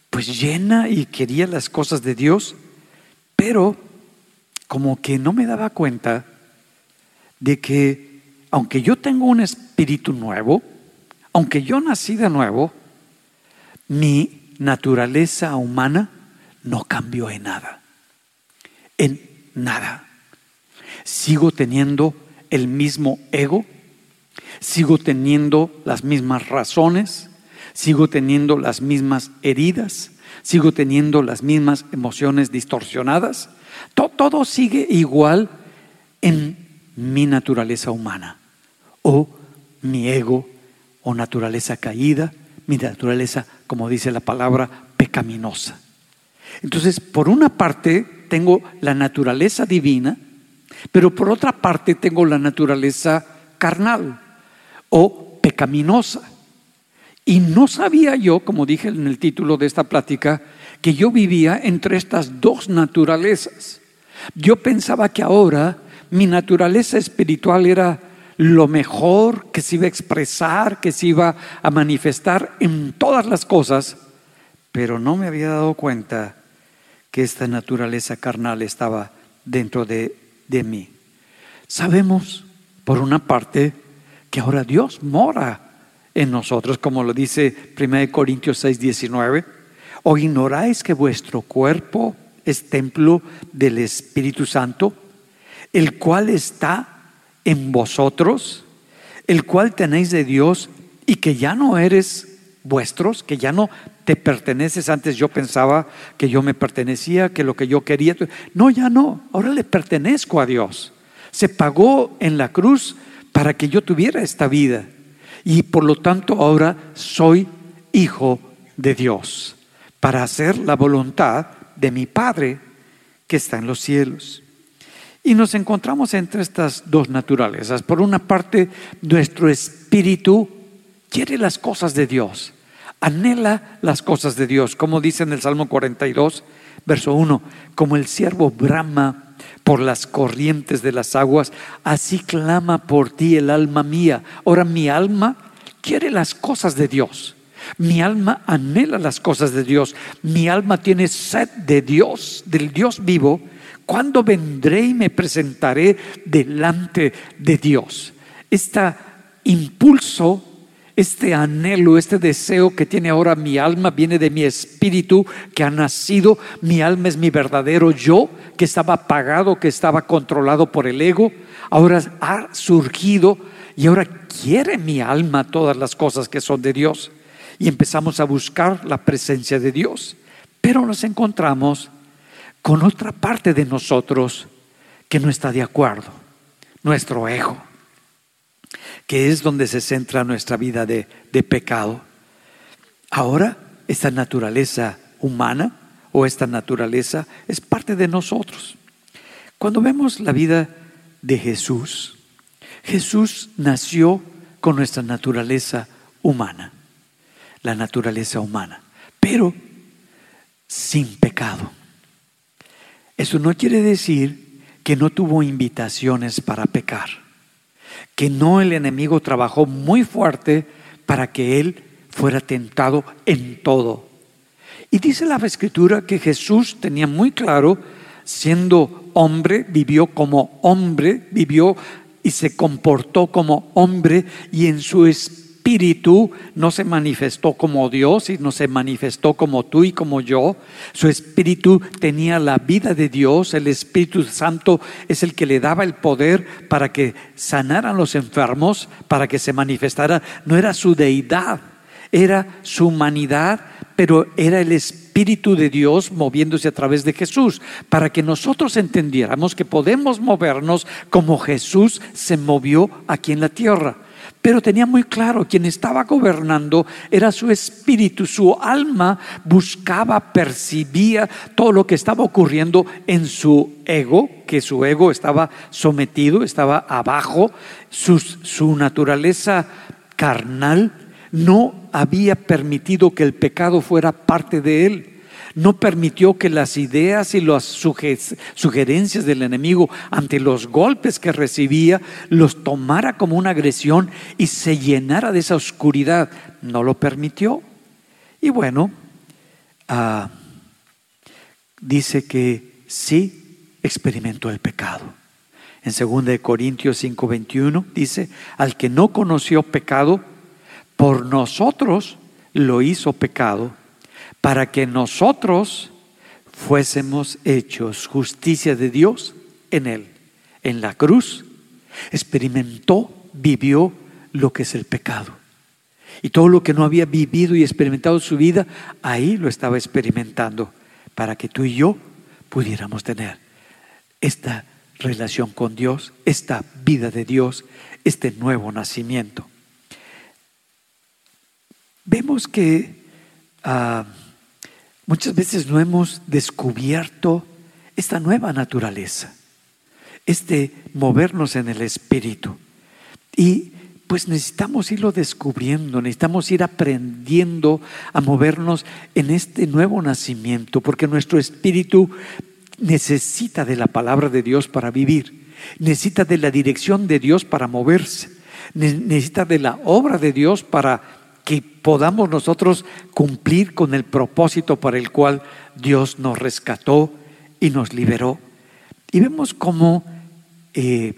pues llena y quería las cosas de Dios, pero como que no me daba cuenta de que aunque yo tengo un espíritu nuevo, aunque yo nací de nuevo, mi naturaleza humana no cambió en nada, en nada sigo teniendo el mismo ego, sigo teniendo las mismas razones, sigo teniendo las mismas heridas, sigo teniendo las mismas emociones distorsionadas. Todo, sigue igual en mi naturaleza humana o mi ego o naturaleza caída, mi naturaleza, como dice la palabra, pecaminosa. Entonces, por una parte tengo la naturaleza divina, pero por otra parte tengo la naturaleza carnal o pecaminosa. Y no sabía yo, como dije en el título de esta plática, que yo vivía entre estas dos naturalezas. Yo pensaba que ahora mi naturaleza espiritual era lo mejor que se iba a expresar, que se iba a manifestar en todas las cosas, pero no me había dado cuenta que esta naturaleza carnal estaba dentro de, de mí. Sabemos, por una parte, que ahora Dios mora en nosotros, como lo dice 1 Corintios 6, 19. ¿O ignoráis que vuestro cuerpo es templo del Espíritu Santo, el cual está en vosotros, el cual tenéis de Dios y que ya no eres vuestros, que ya no te perteneces. Antes yo pensaba que yo me pertenecía, que lo que yo quería. No, ya no. Ahora le pertenezco a Dios. Se pagó en la cruz para que yo tuviera esta vida. Y por lo tanto ahora soy hijo de Dios, para hacer la voluntad de mi Padre que está en los cielos. Y nos encontramos entre estas dos naturalezas. Por una parte, nuestro espíritu quiere las cosas de Dios, anhela las cosas de Dios, como dice en el Salmo 42, verso 1, como el siervo brama por las corrientes de las aguas, así clama por ti el alma mía. Ahora mi alma quiere las cosas de Dios. Mi alma anhela las cosas de Dios. Mi alma tiene sed de Dios, del Dios vivo. ¿Cuándo vendré y me presentaré delante de Dios? Este impulso este anhelo, este deseo que tiene ahora mi alma viene de mi espíritu que ha nacido. Mi alma es mi verdadero yo, que estaba apagado, que estaba controlado por el ego. Ahora ha surgido y ahora quiere mi alma todas las cosas que son de Dios. Y empezamos a buscar la presencia de Dios. Pero nos encontramos con otra parte de nosotros que no está de acuerdo, nuestro ego que es donde se centra nuestra vida de, pecado. Ahora, esta naturaleza humana o esta naturaleza es parte de nosotros. Cuando vemos la vida de Jesús, Jesús nació con nuestra naturaleza humana, la naturaleza humana, pero sin pecado. Eso no quiere decir que no tuvo invitaciones para pecar que no el enemigo trabajó muy fuerte para que él fuera tentado en todo. Y dice la escritura que Jesús tenía muy claro, siendo hombre, vivió como hombre, vivió y se comportó como hombre y en su espíritu espíritu no se manifestó como Dios y no se manifestó como tú y como yo. Su espíritu tenía la vida de Dios. El Espíritu Santo es el que le daba el poder para que sanaran los enfermos, para que se manifestara. No era su deidad, era su humanidad, pero era el Espíritu de Dios moviéndose a través de Jesús, para que nosotros entendiéramos que podemos movernos como Jesús se movió aquí en la tierra. Pero tenía muy claro, quien estaba gobernando era su espíritu, su alma buscaba, percibía todo lo que estaba ocurriendo en su ego, que su ego estaba sometido, estaba abajo, su, su naturaleza carnal no había permitido que el pecado fuera parte de él no permitió que las ideas y las sugerencias del enemigo ante los golpes que recibía los tomara como una agresión y se llenara de esa oscuridad. No lo permitió. Y bueno, ah, dice que sí experimentó el pecado. En 2 Corintios 5:21 dice, al que no conoció pecado, por nosotros lo hizo pecado para que nosotros fuésemos hechos justicia de Dios en Él. En la cruz experimentó, vivió lo que es el pecado. Y todo lo que no había vivido y experimentado en su vida, ahí lo estaba experimentando para que tú y yo pudiéramos tener esta relación con Dios, esta vida de Dios, este nuevo nacimiento. Vemos que ah, muchas veces no hemos descubierto esta nueva naturaleza, este movernos en el Espíritu. Y pues necesitamos irlo descubriendo, necesitamos ir aprendiendo a movernos en este nuevo nacimiento, porque nuestro espíritu necesita de la palabra de Dios para vivir, necesita de la dirección de Dios para moverse, necesita de la obra de Dios para que podamos nosotros cumplir con el propósito para el cual Dios nos rescató y nos liberó. Y vemos cómo eh,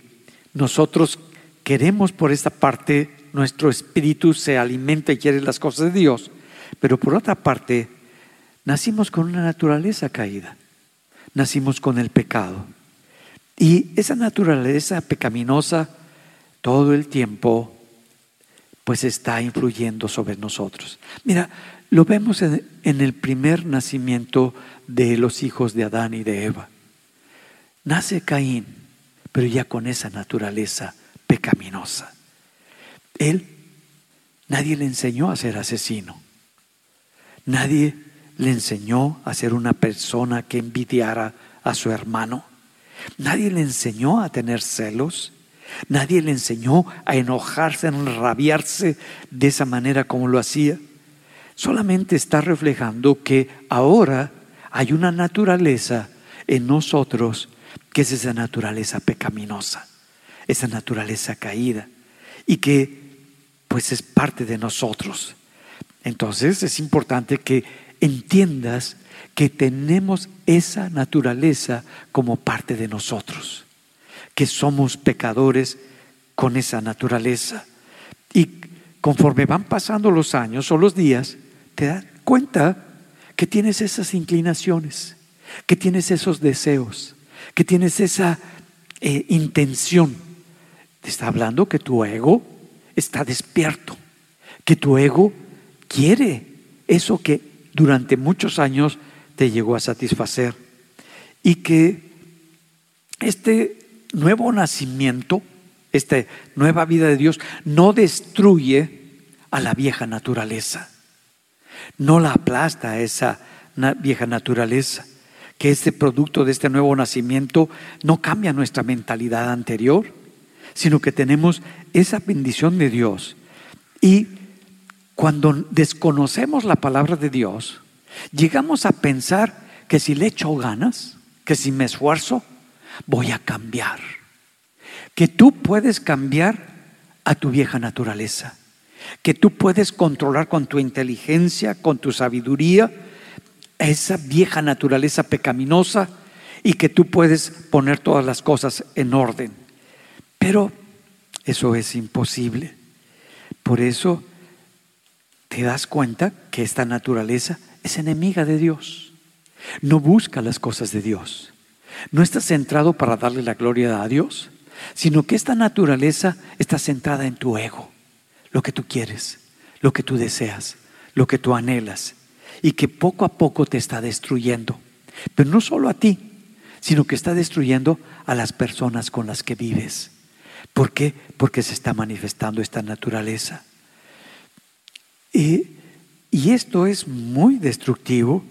nosotros queremos por esta parte, nuestro espíritu se alimenta y quiere las cosas de Dios, pero por otra parte, nacimos con una naturaleza caída, nacimos con el pecado. Y esa naturaleza pecaminosa todo el tiempo pues está influyendo sobre nosotros. Mira, lo vemos en, el primer nacimiento de los hijos de Adán y de Eva. Nace Caín, pero ya con esa naturaleza pecaminosa. Él, nadie le enseñó a ser asesino. Nadie le enseñó a ser una persona que envidiara a su hermano. Nadie le enseñó a tener celos. Nadie le enseñó a enojarse, a enrabiarse de esa manera como lo hacía. Solamente está reflejando que ahora hay una naturaleza en nosotros que es esa naturaleza pecaminosa esa naturaleza caída y que pues es parte de nosotros. Entonces es importante que entiendas que tenemos esa naturaleza como parte de nosotros, que somos pecadores con esa naturaleza. Y conforme van pasando los años o los días, te das cuenta que tienes esas inclinaciones, que tienes esos deseos, que tienes esa eh, intención te está hablando que tu ego está despierto, que tu ego quiere eso que durante muchos años te llegó a satisfacer y que este nuevo nacimiento, esta nueva vida de Dios, no destruye a la vieja naturaleza, no la aplasta a esa vieja naturaleza, que este producto de este nuevo nacimiento no cambia nuestra mentalidad anterior, sino que tenemos esa bendición de Dios. Y cuando desconocemos la palabra de Dios, llegamos a pensar que si le echo ganas, que si me esfuerzo, voy a cambiar. Que tú puedes cambiar a tu vieja naturaleza. Que tú puedes controlar con tu inteligencia, con tu sabiduría, esa vieja naturaleza pecaminosa y que tú puedes poner todas las cosas en orden. Pero eso es imposible. Por eso te das cuenta que esta naturaleza es enemiga de Dios. No busca las cosas de Dios. No está centrado para darle la gloria a Dios, sino que esta naturaleza está centrada en tu ego, lo que tú quieres, lo que tú deseas, lo que tú anhelas, y que poco a poco te está destruyendo. Pero no solo a ti, sino que está destruyendo a las personas con las que vives. ¿Por qué? Porque se está manifestando esta naturaleza. y esto es muy destructivo.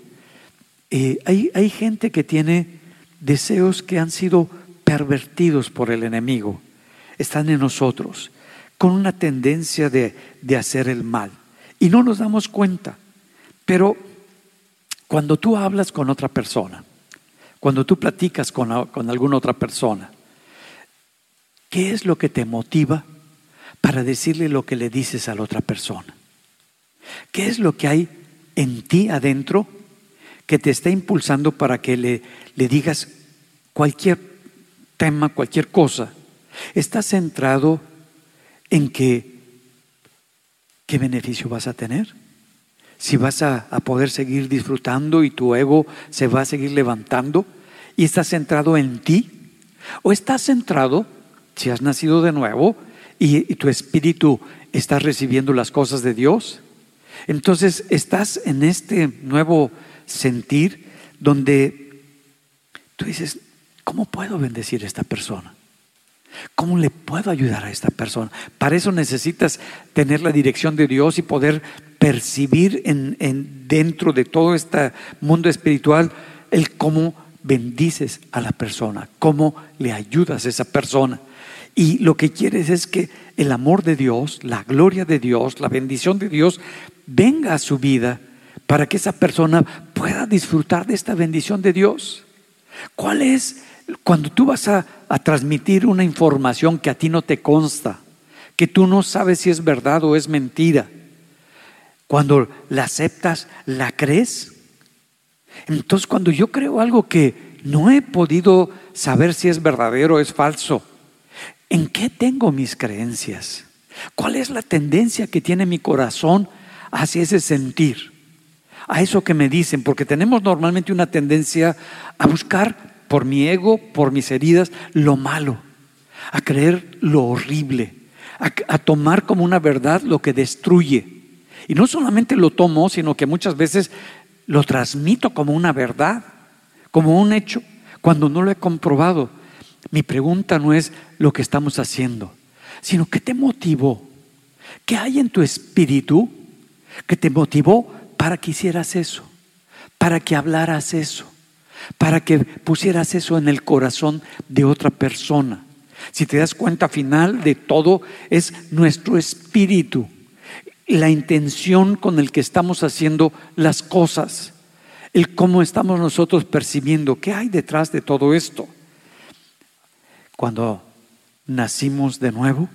hay, hay gente que tiene deseos que han sido pervertidos por el enemigo. Están en nosotros, con una tendencia de, de hacer el mal. Y no nos damos cuenta. Pero cuando tú hablas con otra persona, cuando tú platicas con, con alguna otra persona, ¿Qué es lo que te motiva para decirle lo que le dices a la otra persona? ¿Qué es lo que hay en ti adentro que te está impulsando para que le, le digas cualquier tema, cualquier cosa? ¿Estás centrado en que qué beneficio vas a tener? Si vas a, a poder seguir disfrutando y tu ego se va a seguir levantando y estás centrado en ti o estás centrado si has nacido de nuevo y, tu espíritu está recibiendo las cosas de Dios, entonces estás en este nuevo sentir donde tú dices, ¿cómo puedo bendecir a esta persona? ¿Cómo le puedo ayudar a esta persona? Para eso necesitas tener la dirección de Dios y poder percibir en, dentro de todo este mundo espiritual el cómo bendices a la persona, cómo le ayudas a esa persona. Y lo que quieres es que el amor de Dios, la gloria de Dios, la bendición de Dios venga a su vida para que esa persona pueda disfrutar de esta bendición de Dios. ¿Cuál es cuando tú vas a, transmitir una información que a ti no te consta, que tú no sabes si es verdad o es mentira? Cuando la aceptas, ¿la crees? Entonces, cuando yo creo algo que no he podido saber si es verdadero o es falso, ¿en qué tengo mis creencias? ¿Cuál es la tendencia que tiene mi corazón hacia ese sentir? A eso que me dicen, porque tenemos normalmente una tendencia a buscar por mi ego, por mis heridas, lo malo, a creer lo horrible, a, tomar como una verdad lo que destruye. Y no solamente lo tomo, sino que muchas veces lo transmito como una verdad, como un hecho, cuando no lo he comprobado. Mi pregunta no es lo que estamos haciendo, sino qué te motivó, qué hay en tu espíritu que te motivó para que hicieras eso, para que hablaras eso para que pusieras eso en el corazón de otra persona. Si te das cuenta, final de todo es nuestro espíritu, la intención con el que estamos haciendo las cosas, el cómo estamos nosotros percibiendo, qué hay detrás de todo esto. Cuando nacimos de nuevo,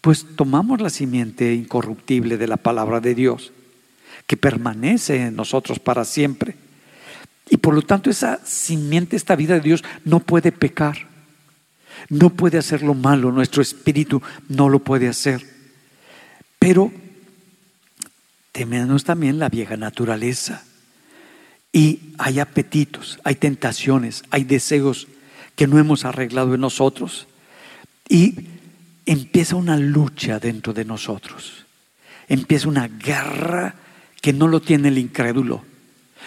pues tomamos la simiente incorruptible de la palabra de Dios, que permanece en nosotros para siempre. Y por lo tanto esa simiente, esta vida de Dios no puede pecar, no puede hacer lo malo, nuestro espíritu no lo puede hacer. Pero tenemos también la vieja naturaleza. Y hay apetitos, hay tentaciones, hay deseos que no hemos arreglado en nosotros. Y empieza una lucha dentro de nosotros. Empieza una guerra que no lo tiene el incrédulo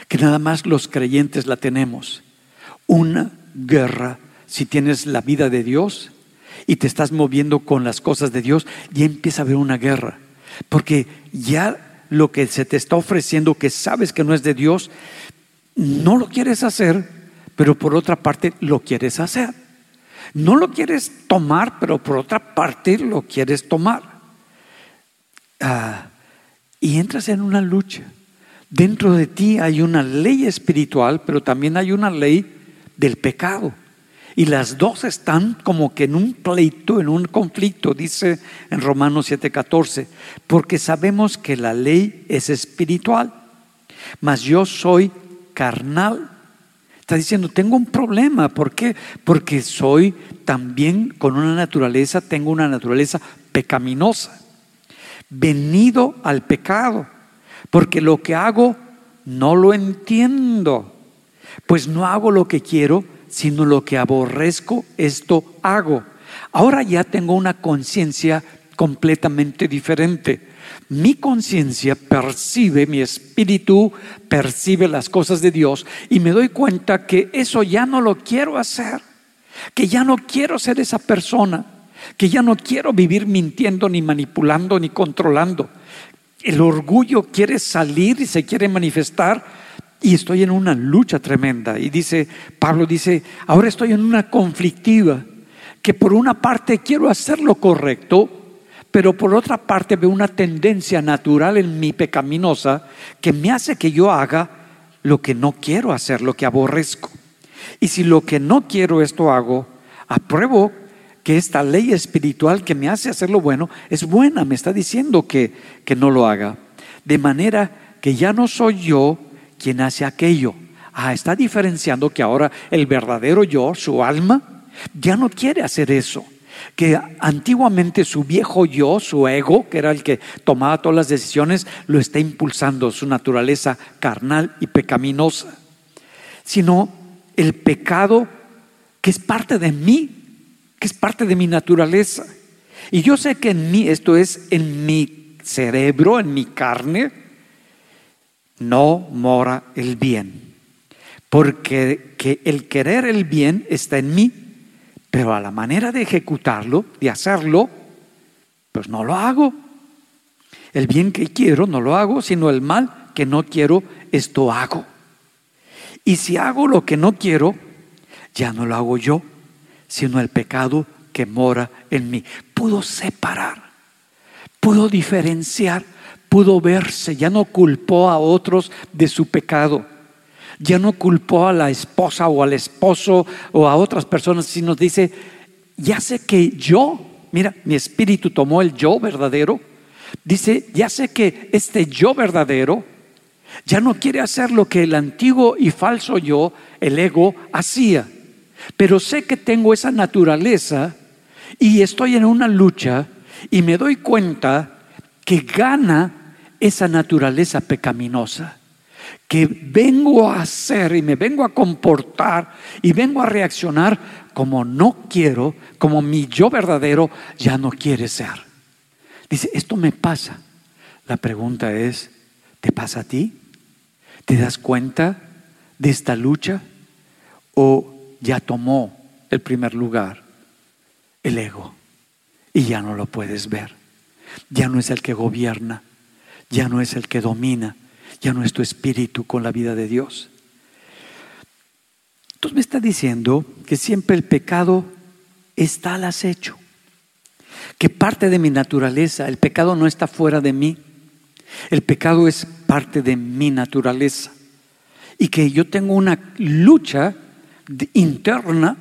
que nada más los creyentes la tenemos. Una guerra, si tienes la vida de Dios y te estás moviendo con las cosas de Dios, ya empieza a haber una guerra. Porque ya lo que se te está ofreciendo, que sabes que no es de Dios, no lo quieres hacer, pero por otra parte lo quieres hacer. No lo quieres tomar, pero por otra parte lo quieres tomar. Ah, y entras en una lucha. Dentro de ti hay una ley espiritual, pero también hay una ley del pecado. Y las dos están como que en un pleito, en un conflicto, dice en Romanos 7:14, porque sabemos que la ley es espiritual, mas yo soy carnal. Está diciendo, tengo un problema, ¿por qué? Porque soy también con una naturaleza, tengo una naturaleza pecaminosa, venido al pecado porque lo que hago no lo entiendo, pues no hago lo que quiero, sino lo que aborrezco, esto hago. Ahora ya tengo una conciencia completamente diferente. Mi conciencia percibe, mi espíritu percibe las cosas de Dios y me doy cuenta que eso ya no lo quiero hacer, que ya no quiero ser esa persona, que ya no quiero vivir mintiendo, ni manipulando, ni controlando, el orgullo quiere salir y se quiere manifestar y estoy en una lucha tremenda. Y dice, Pablo dice, ahora estoy en una conflictiva, que por una parte quiero hacer lo correcto, pero por otra parte veo una tendencia natural en mi pecaminosa que me hace que yo haga lo que no quiero hacer, lo que aborrezco. Y si lo que no quiero esto hago, apruebo que esta ley espiritual que me hace hacer lo bueno es buena, me está diciendo que, que no lo haga. De manera que ya no soy yo quien hace aquello. Ah, está diferenciando que ahora el verdadero yo, su alma, ya no quiere hacer eso. Que antiguamente su viejo yo, su ego, que era el que tomaba todas las decisiones, lo está impulsando, su naturaleza carnal y pecaminosa. Sino el pecado que es parte de mí, que es parte de mi naturaleza. Y yo sé que en mí, esto es en mi cerebro, en mi carne, no mora el bien. porque que el querer el bien está en mí, pero a la manera de ejecutarlo, de hacerlo, pues no lo hago. El bien que quiero no lo hago, sino el mal que no quiero, esto hago. Y si hago lo que no quiero, ya no lo hago yo, sino el pecado que mora en mí. Pudo separar, pudo diferenciar, pudo verse, ya no culpó a otros de su pecado, ya no culpó a la esposa o al esposo o a otras personas, sino dice, ya sé que yo, mira, mi espíritu tomó el yo verdadero, dice, ya sé que este yo verdadero, ya no quiere hacer lo que el antiguo y falso yo, el ego, hacía. Pero sé que tengo esa naturaleza y estoy en una lucha y me doy cuenta que gana esa naturaleza pecaminosa. Que vengo a hacer y me vengo a comportar y vengo a reaccionar como no quiero, como mi yo verdadero ya no quiere ser. Dice, esto me pasa. La pregunta es, ¿te pasa a ti? ¿Te das cuenta de esta lucha? ¿O ya tomó el primer lugar el ego. Y ya no lo puedes ver? Ya no es el que gobierna, ya no es el que domina, ya no es tu espíritu con la vida de Dios. Entonces me está diciendo que siempre el pecado está al acecho, que parte de mi naturaleza, el pecado no está fuera de mí, el pecado es parte de mi naturaleza. Y que yo tengo una lucha interna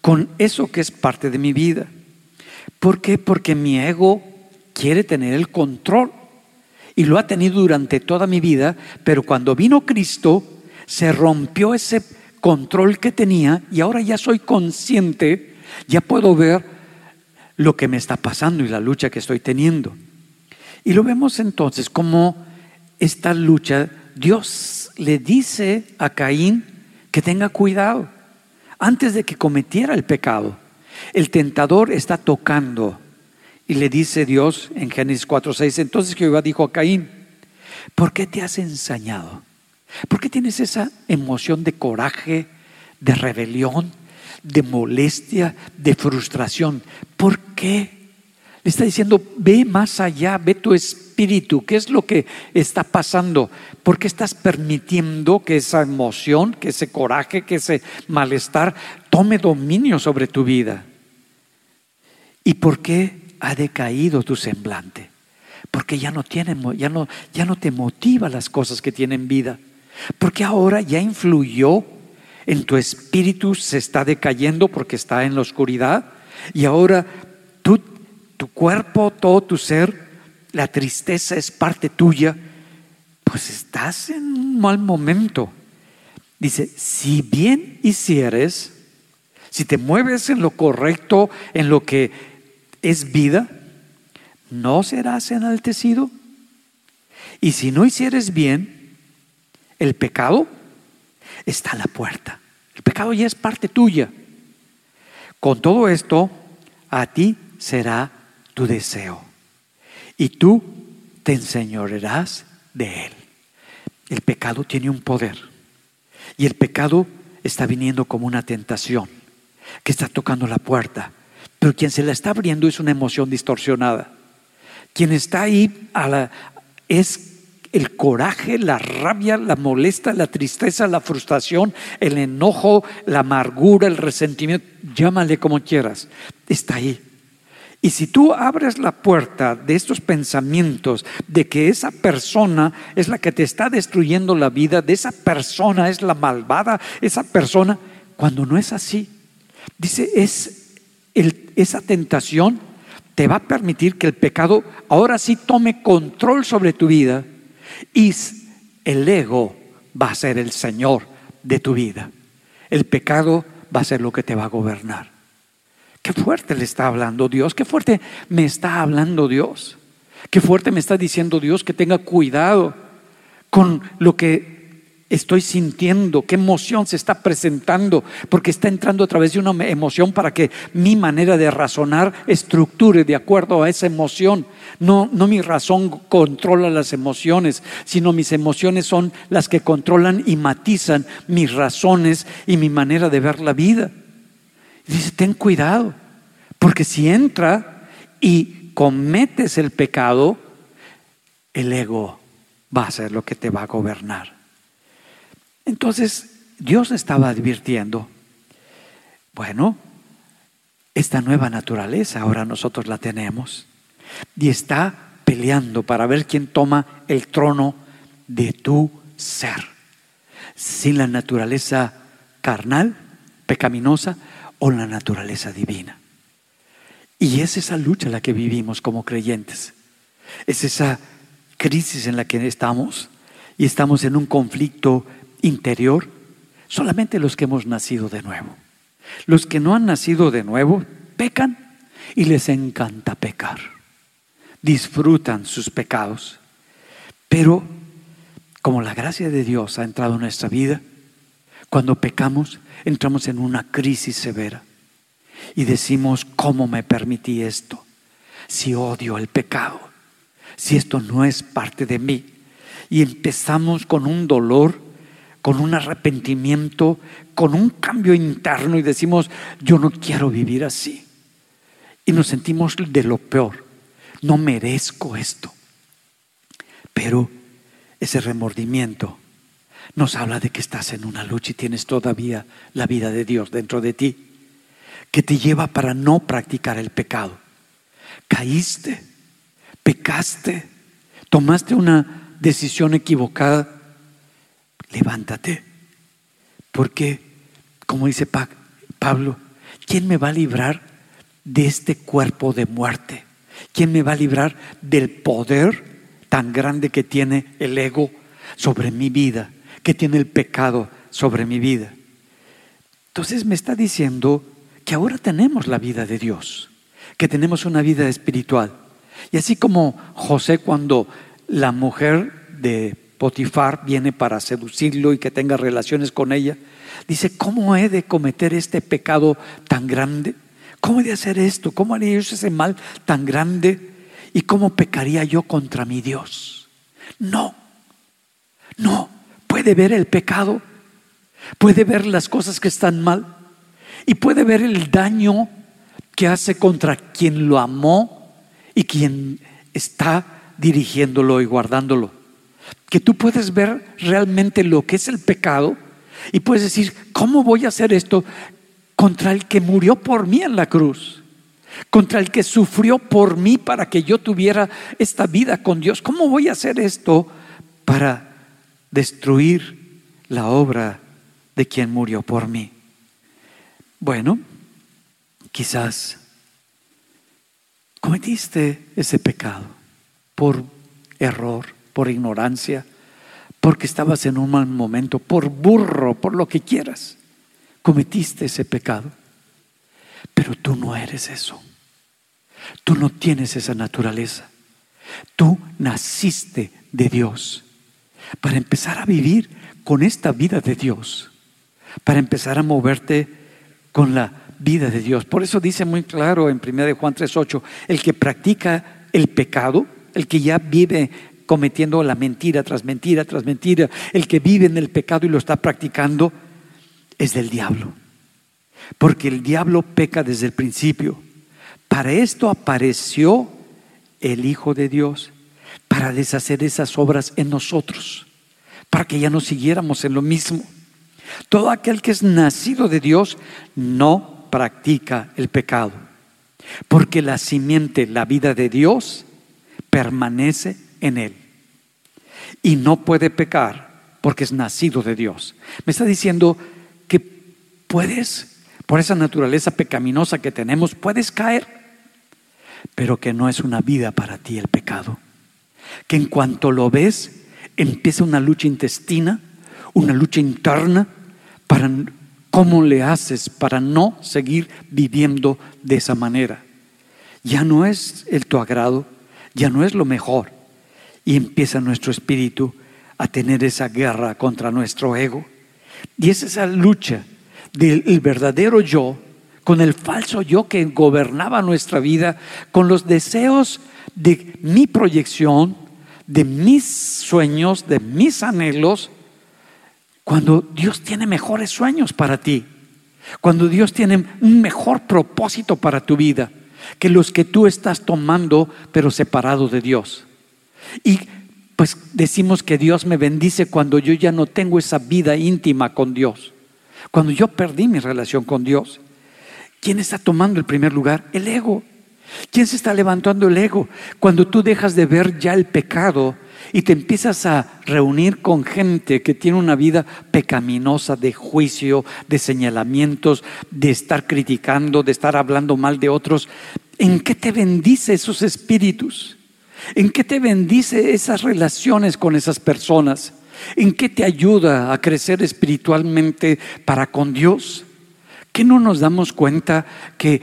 con eso que es parte de mi vida. ¿Por qué? Porque mi ego quiere tener el control y lo ha tenido durante toda mi vida, pero cuando vino Cristo se rompió ese control que tenía y ahora ya soy consciente, ya puedo ver lo que me está pasando y la lucha que estoy teniendo. Y lo vemos entonces como esta lucha, Dios le dice a Caín que tenga cuidado antes de que cometiera el pecado. El tentador está tocando y le dice Dios en Génesis 4:6, entonces Jehová dijo a Caín, ¿por qué te has ensañado? ¿Por qué tienes esa emoción de coraje, de rebelión, de molestia, de frustración? ¿Por qué? Le está diciendo, ve más allá, ve tu espíritu, ¿qué es lo que está pasando? ¿Por qué estás permitiendo que esa emoción, que ese coraje, que ese malestar tome dominio sobre tu vida? ¿Y por qué ha decaído tu semblante? Porque ya no tiene, ya no, ya no te motiva las cosas que tienen vida. Porque ahora ya influyó en tu espíritu, se está decayendo porque está en la oscuridad. Y ahora tú tu cuerpo, todo tu ser, la tristeza es parte tuya, pues estás en un mal momento. Dice, si bien hicieres, si te mueves en lo correcto, en lo que es vida, no serás enaltecido. Y si no hicieres bien, el pecado está a la puerta. El pecado ya es parte tuya. Con todo esto, a ti será tu deseo y tú te enseñorearás de él. El pecado tiene un poder y el pecado está viniendo como una tentación que está tocando la puerta, pero quien se la está abriendo es una emoción distorsionada. Quien está ahí es el coraje, la rabia, la molesta, la tristeza, la frustración, el enojo, la amargura, el resentimiento, llámale como quieras, está ahí. Y si tú abres la puerta de estos pensamientos, de que esa persona es la que te está destruyendo la vida, de esa persona es la malvada, esa persona, cuando no es así, dice, es esa tentación te va a permitir que el pecado ahora sí tome control sobre tu vida y el ego va a ser el Señor de tu vida. El pecado va a ser lo que te va a gobernar. Qué fuerte le está hablando Dios, qué fuerte me está hablando Dios, qué fuerte me está diciendo Dios que tenga cuidado con lo que estoy sintiendo, qué emoción se está presentando, porque está entrando a través de una emoción para que mi manera de razonar estructure de acuerdo a esa emoción. No, no mi razón controla las emociones, sino mis emociones son las que controlan y matizan mis razones y mi manera de ver la vida. Dice, ten cuidado, porque si entra y cometes el pecado, el ego va a ser lo que te va a gobernar. Entonces Dios estaba advirtiendo, bueno, esta nueva naturaleza ahora nosotros la tenemos y está peleando para ver quién toma el trono de tu ser. Sin la naturaleza carnal, pecaminosa o la naturaleza divina. Y es esa lucha la que vivimos como creyentes. Es esa crisis en la que estamos y estamos en un conflicto interior solamente los que hemos nacido de nuevo. Los que no han nacido de nuevo pecan y les encanta pecar. Disfrutan sus pecados. Pero como la gracia de Dios ha entrado en nuestra vida, cuando pecamos entramos en una crisis severa y decimos, ¿cómo me permití esto? Si odio el pecado, si esto no es parte de mí. Y empezamos con un dolor con un arrepentimiento, con un cambio interno y decimos, yo no quiero vivir así. Y nos sentimos de lo peor, no merezco esto. Pero ese remordimiento nos habla de que estás en una lucha y tienes todavía la vida de Dios dentro de ti, que te lleva para no practicar el pecado. Caíste, pecaste, tomaste una decisión equivocada levántate. Porque, como dice Pablo, ¿quién me va a librar de este cuerpo de muerte? ¿Quién me va a librar del poder tan grande que tiene el ego sobre mi vida, que tiene el pecado sobre mi vida? Entonces me está diciendo que ahora tenemos la vida de Dios, que tenemos una vida espiritual. Y así como José cuando la mujer de Potifar viene para seducirlo y que tenga relaciones con ella. Dice, ¿cómo he de cometer este pecado tan grande? ¿Cómo he de hacer esto? ¿Cómo haría yo ese mal tan grande? ¿Y cómo pecaría yo contra mi Dios? No, no, puede ver el pecado, puede ver las cosas que están mal y puede ver el daño que hace contra quien lo amó y quien está dirigiéndolo y guardándolo que tú puedes ver realmente lo que es el pecado y puedes decir, ¿cómo voy a hacer esto contra el que murió por mí en la cruz? Contra el que sufrió por mí para que yo tuviera esta vida con Dios. ¿Cómo voy a hacer esto para destruir la obra de quien murió por mí? Bueno, quizás cometiste ese pecado por error por ignorancia, porque estabas en un mal momento, por burro, por lo que quieras. Cometiste ese pecado. Pero tú no eres eso. Tú no tienes esa naturaleza. Tú naciste de Dios para empezar a vivir con esta vida de Dios, para empezar a moverte con la vida de Dios. Por eso dice muy claro en 1 Juan 3:8, el que practica el pecado, el que ya vive cometiendo la mentira tras mentira tras mentira, el que vive en el pecado y lo está practicando, es del diablo. Porque el diablo peca desde el principio. Para esto apareció el Hijo de Dios, para deshacer esas obras en nosotros, para que ya no siguiéramos en lo mismo. Todo aquel que es nacido de Dios no practica el pecado, porque la simiente, la vida de Dios, permanece en él y no puede pecar porque es nacido de Dios. Me está diciendo que puedes, por esa naturaleza pecaminosa que tenemos, puedes caer, pero que no es una vida para ti el pecado. Que en cuanto lo ves, empieza una lucha intestina, una lucha interna para cómo le haces para no seguir viviendo de esa manera. Ya no es el tu agrado, ya no es lo mejor y empieza nuestro espíritu a tener esa guerra contra nuestro ego. Y es esa lucha del verdadero yo con el falso yo que gobernaba nuestra vida, con los deseos de mi proyección, de mis sueños, de mis anhelos, cuando Dios tiene mejores sueños para ti, cuando Dios tiene un mejor propósito para tu vida que los que tú estás tomando, pero separado de Dios. Y pues decimos que Dios me bendice cuando yo ya no tengo esa vida íntima con Dios, cuando yo perdí mi relación con Dios. ¿Quién está tomando el primer lugar? El ego. ¿Quién se está levantando el ego? Cuando tú dejas de ver ya el pecado y te empiezas a reunir con gente que tiene una vida pecaminosa de juicio, de señalamientos, de estar criticando, de estar hablando mal de otros, ¿en qué te bendice esos espíritus? ¿En qué te bendice esas relaciones con esas personas? ¿En qué te ayuda a crecer espiritualmente para con Dios? ¿Qué no nos damos cuenta que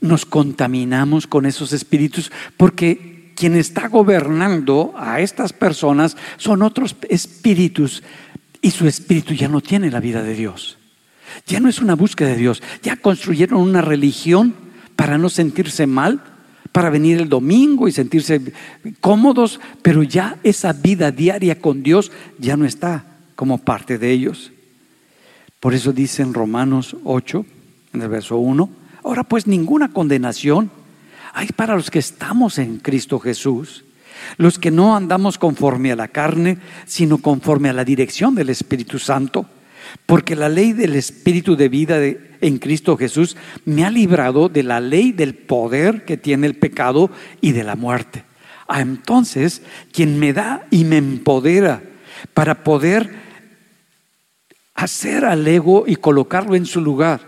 nos contaminamos con esos espíritus? Porque quien está gobernando a estas personas son otros espíritus y su espíritu ya no tiene la vida de Dios. Ya no es una búsqueda de Dios. Ya construyeron una religión para no sentirse mal, para venir el domingo y sentirse cómodos, pero ya esa vida diaria con Dios ya no está como parte de ellos. Por eso dice en Romanos 8, en el verso 1, ahora pues ninguna condenación hay para los que estamos en Cristo Jesús, los que no andamos conforme a la carne, sino conforme a la dirección del Espíritu Santo, porque la ley del Espíritu de vida en Cristo Jesús me ha librado de la ley del poder que tiene el pecado y de la muerte. Ah, entonces, quien me da y me empodera para poder hacer al ego y colocarlo en su lugar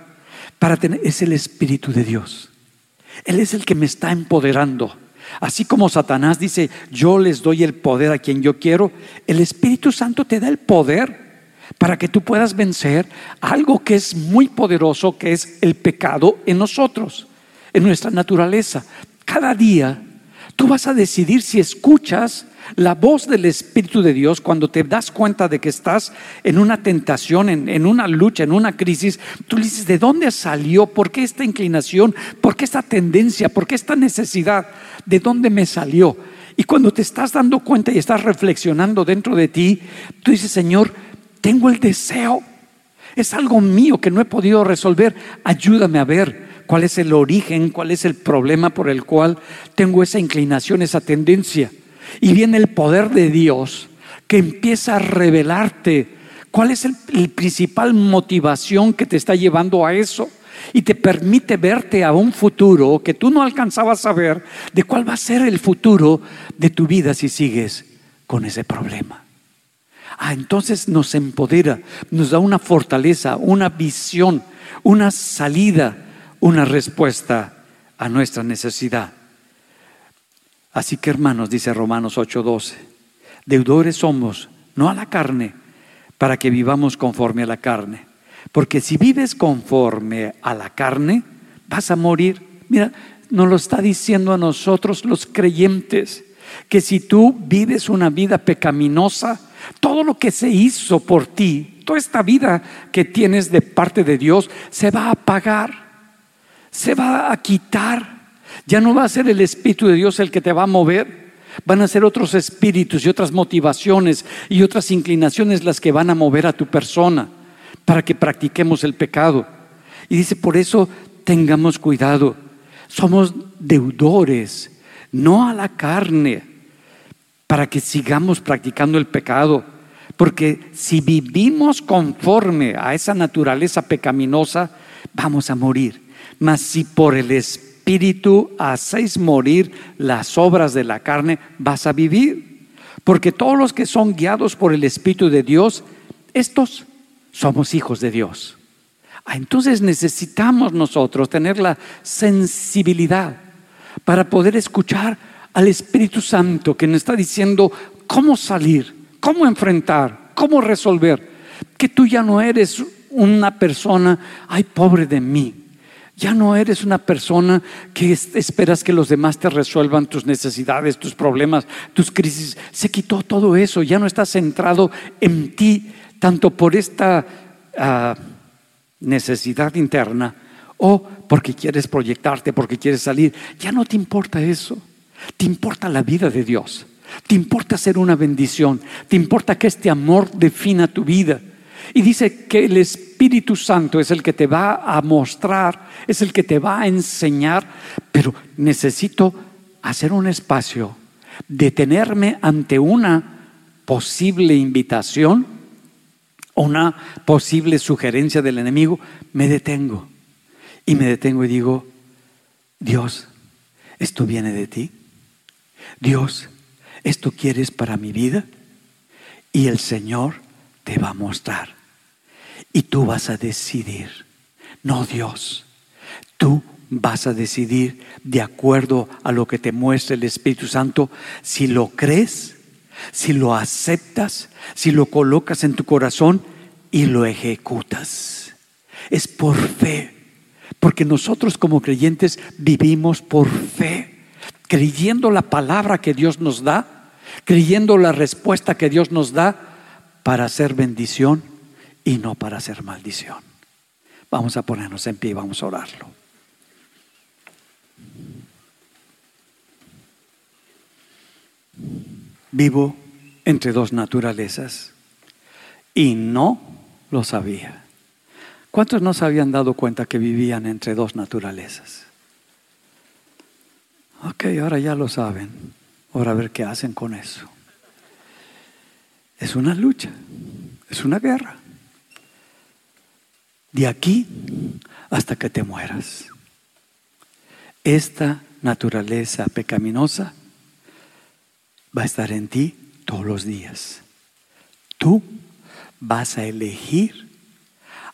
para tener es el espíritu de Dios. Él es el que me está empoderando. Así como Satanás dice, "Yo les doy el poder a quien yo quiero", el Espíritu Santo te da el poder para que tú puedas vencer algo que es muy poderoso, que es el pecado en nosotros, en nuestra naturaleza. Cada día tú vas a decidir si escuchas la voz del Espíritu de Dios, cuando te das cuenta de que estás en una tentación, en, una lucha, en una crisis, tú dices, ¿de dónde salió? ¿Por qué esta inclinación? ¿Por qué esta tendencia? ¿Por qué esta necesidad? ¿De dónde me salió? Y cuando te estás dando cuenta y estás reflexionando dentro de ti, tú dices, Señor, tengo el deseo. Es algo mío que no he podido resolver. Ayúdame a ver cuál es el origen, cuál es el problema por el cual tengo esa inclinación, esa tendencia. Y viene el poder de Dios que empieza a revelarte cuál es el, principal motivación que te está llevando a eso y te permite verte a un futuro que tú no alcanzabas a ver de cuál va a ser el futuro de tu vida si sigues con ese problema. Ah, entonces nos empodera, nos da una fortaleza, una visión, una salida, una respuesta a nuestra necesidad. Así que hermanos, dice Romanos 8:12, deudores somos, no a la carne, para que vivamos conforme a la carne. Porque si vives conforme a la carne, vas a morir. Mira, nos lo está diciendo a nosotros los creyentes, que si tú vives una vida pecaminosa, todo lo que se hizo por ti, toda esta vida que tienes de parte de Dios, se va a apagar, se va a quitar. Ya no va a ser el Espíritu de Dios el que te va a mover. Van a ser otros espíritus y otras motivaciones y otras inclinaciones las que van a mover a tu persona para que practiquemos el pecado. Y dice, por eso tengamos cuidado. Somos deudores, no a la carne, para que sigamos practicando el pecado. Porque si vivimos conforme a esa naturaleza pecaminosa, vamos a morir. Mas si por el Espíritu espíritu hacéis morir las obras de la carne, vas a vivir. Porque todos los que son guiados por el Espíritu de Dios, estos somos hijos de Dios. Ah, entonces necesitamos nosotros tener la sensibilidad para poder escuchar al Espíritu Santo que nos está diciendo cómo salir, cómo enfrentar, cómo resolver. Que tú ya no eres una persona, ay, pobre de mí Ya no eres una persona que esperas que los demás te resuelvan tus necesidades, tus problemas, tus crisis. Se quitó todo eso. Ya no estás centrado en ti, tanto por esta ah, necesidad interna o porque quieres proyectarte, porque quieres salir. Ya no te importa eso. Te importa la vida de Dios. Te importa ser una bendición. Te importa que este amor defina tu vida. Y dice que el Espíritu Santo es el que te va a mostrar, es el que te va a enseñar, pero necesito hacer un espacio, detenerme ante una posible invitación, una posible sugerencia del enemigo, me detengo. Y me detengo y digo, Dios, ¿esto viene de ti? Dios, ¿esto quieres para mi vida? Y el Señor te va a mostrar. Y tú vas a decidir, no Dios. Tú vas a decidir de acuerdo a lo que te muestra el Espíritu Santo si lo crees, si lo aceptas, si lo colocas en tu corazón y lo ejecutas. Es por fe, porque nosotros como creyentes vivimos por fe, creyendo la palabra que Dios nos da, creyendo la respuesta que Dios nos da para hacer bendición y no para hacer maldición. Vamos a ponernos en pie y vamos a orarlo. Vivo entre dos naturalezas y no lo sabía. ¿Cuántos no se habían dado cuenta que vivían entre dos naturalezas? Ok, ahora ya lo saben. Ahora a ver qué hacen con eso. Es una lucha, es una guerra. De aquí hasta que te mueras. Esta naturaleza pecaminosa va a estar en ti todos los días. Tú vas a elegir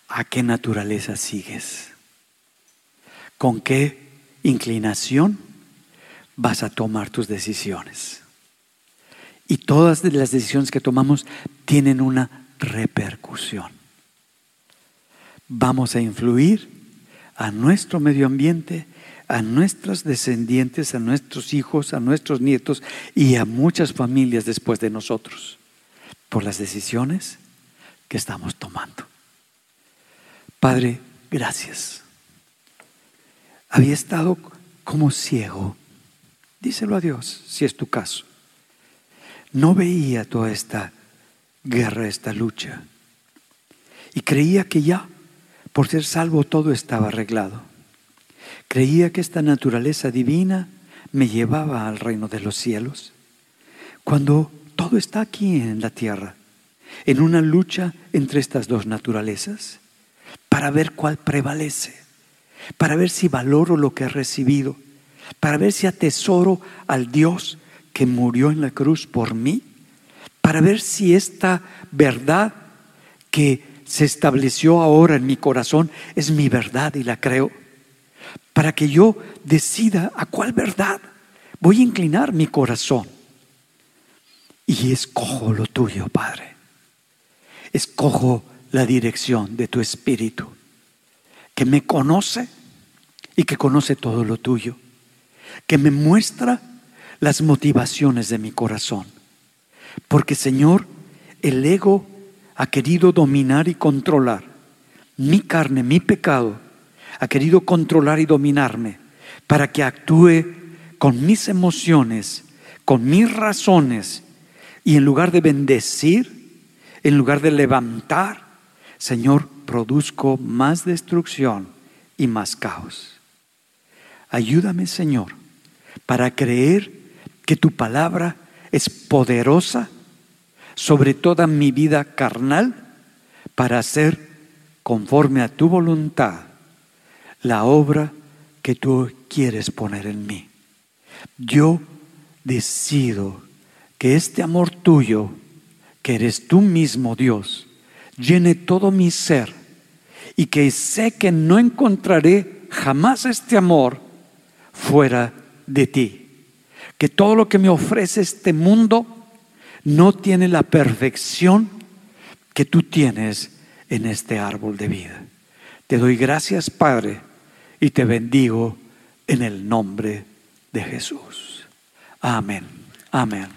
a qué naturaleza sigues. Con qué inclinación vas a tomar tus decisiones. Y todas las decisiones que tomamos tienen una repercusión. Vamos a influir a nuestro medio ambiente, a nuestros descendientes, a nuestros hijos, a nuestros nietos y a muchas familias después de nosotros por las decisiones que estamos tomando. Padre, gracias. Había estado como ciego. Díselo a Dios si es tu caso no veía toda esta guerra, esta lucha. Y creía que ya, por ser salvo, todo estaba arreglado. Creía que esta naturaleza divina me llevaba al reino de los cielos, cuando todo está aquí en la tierra, en una lucha entre estas dos naturalezas, para ver cuál prevalece, para ver si valoro lo que he recibido, para ver si atesoro al Dios que murió en la cruz por mí, para ver si esta verdad que se estableció ahora en mi corazón es mi verdad y la creo, para que yo decida a cuál verdad voy a inclinar mi corazón. Y escojo lo tuyo, Padre. Escojo la dirección de tu Espíritu, que me conoce y que conoce todo lo tuyo, que me muestra las motivaciones de mi corazón. Porque Señor, el ego ha querido dominar y controlar mi carne, mi pecado, ha querido controlar y dominarme para que actúe con mis emociones, con mis razones, y en lugar de bendecir, en lugar de levantar, Señor, produzco más destrucción y más caos. Ayúdame, Señor, para creer que tu palabra es poderosa sobre toda mi vida carnal para hacer conforme a tu voluntad la obra que tú quieres poner en mí. Yo decido que este amor tuyo, que eres tú mismo Dios, llene todo mi ser y que sé que no encontraré jamás este amor fuera de ti que todo lo que me ofrece este mundo no tiene la perfección que tú tienes en este árbol de vida. Te doy gracias, Padre, y te bendigo en el nombre de Jesús. Amén. Amén.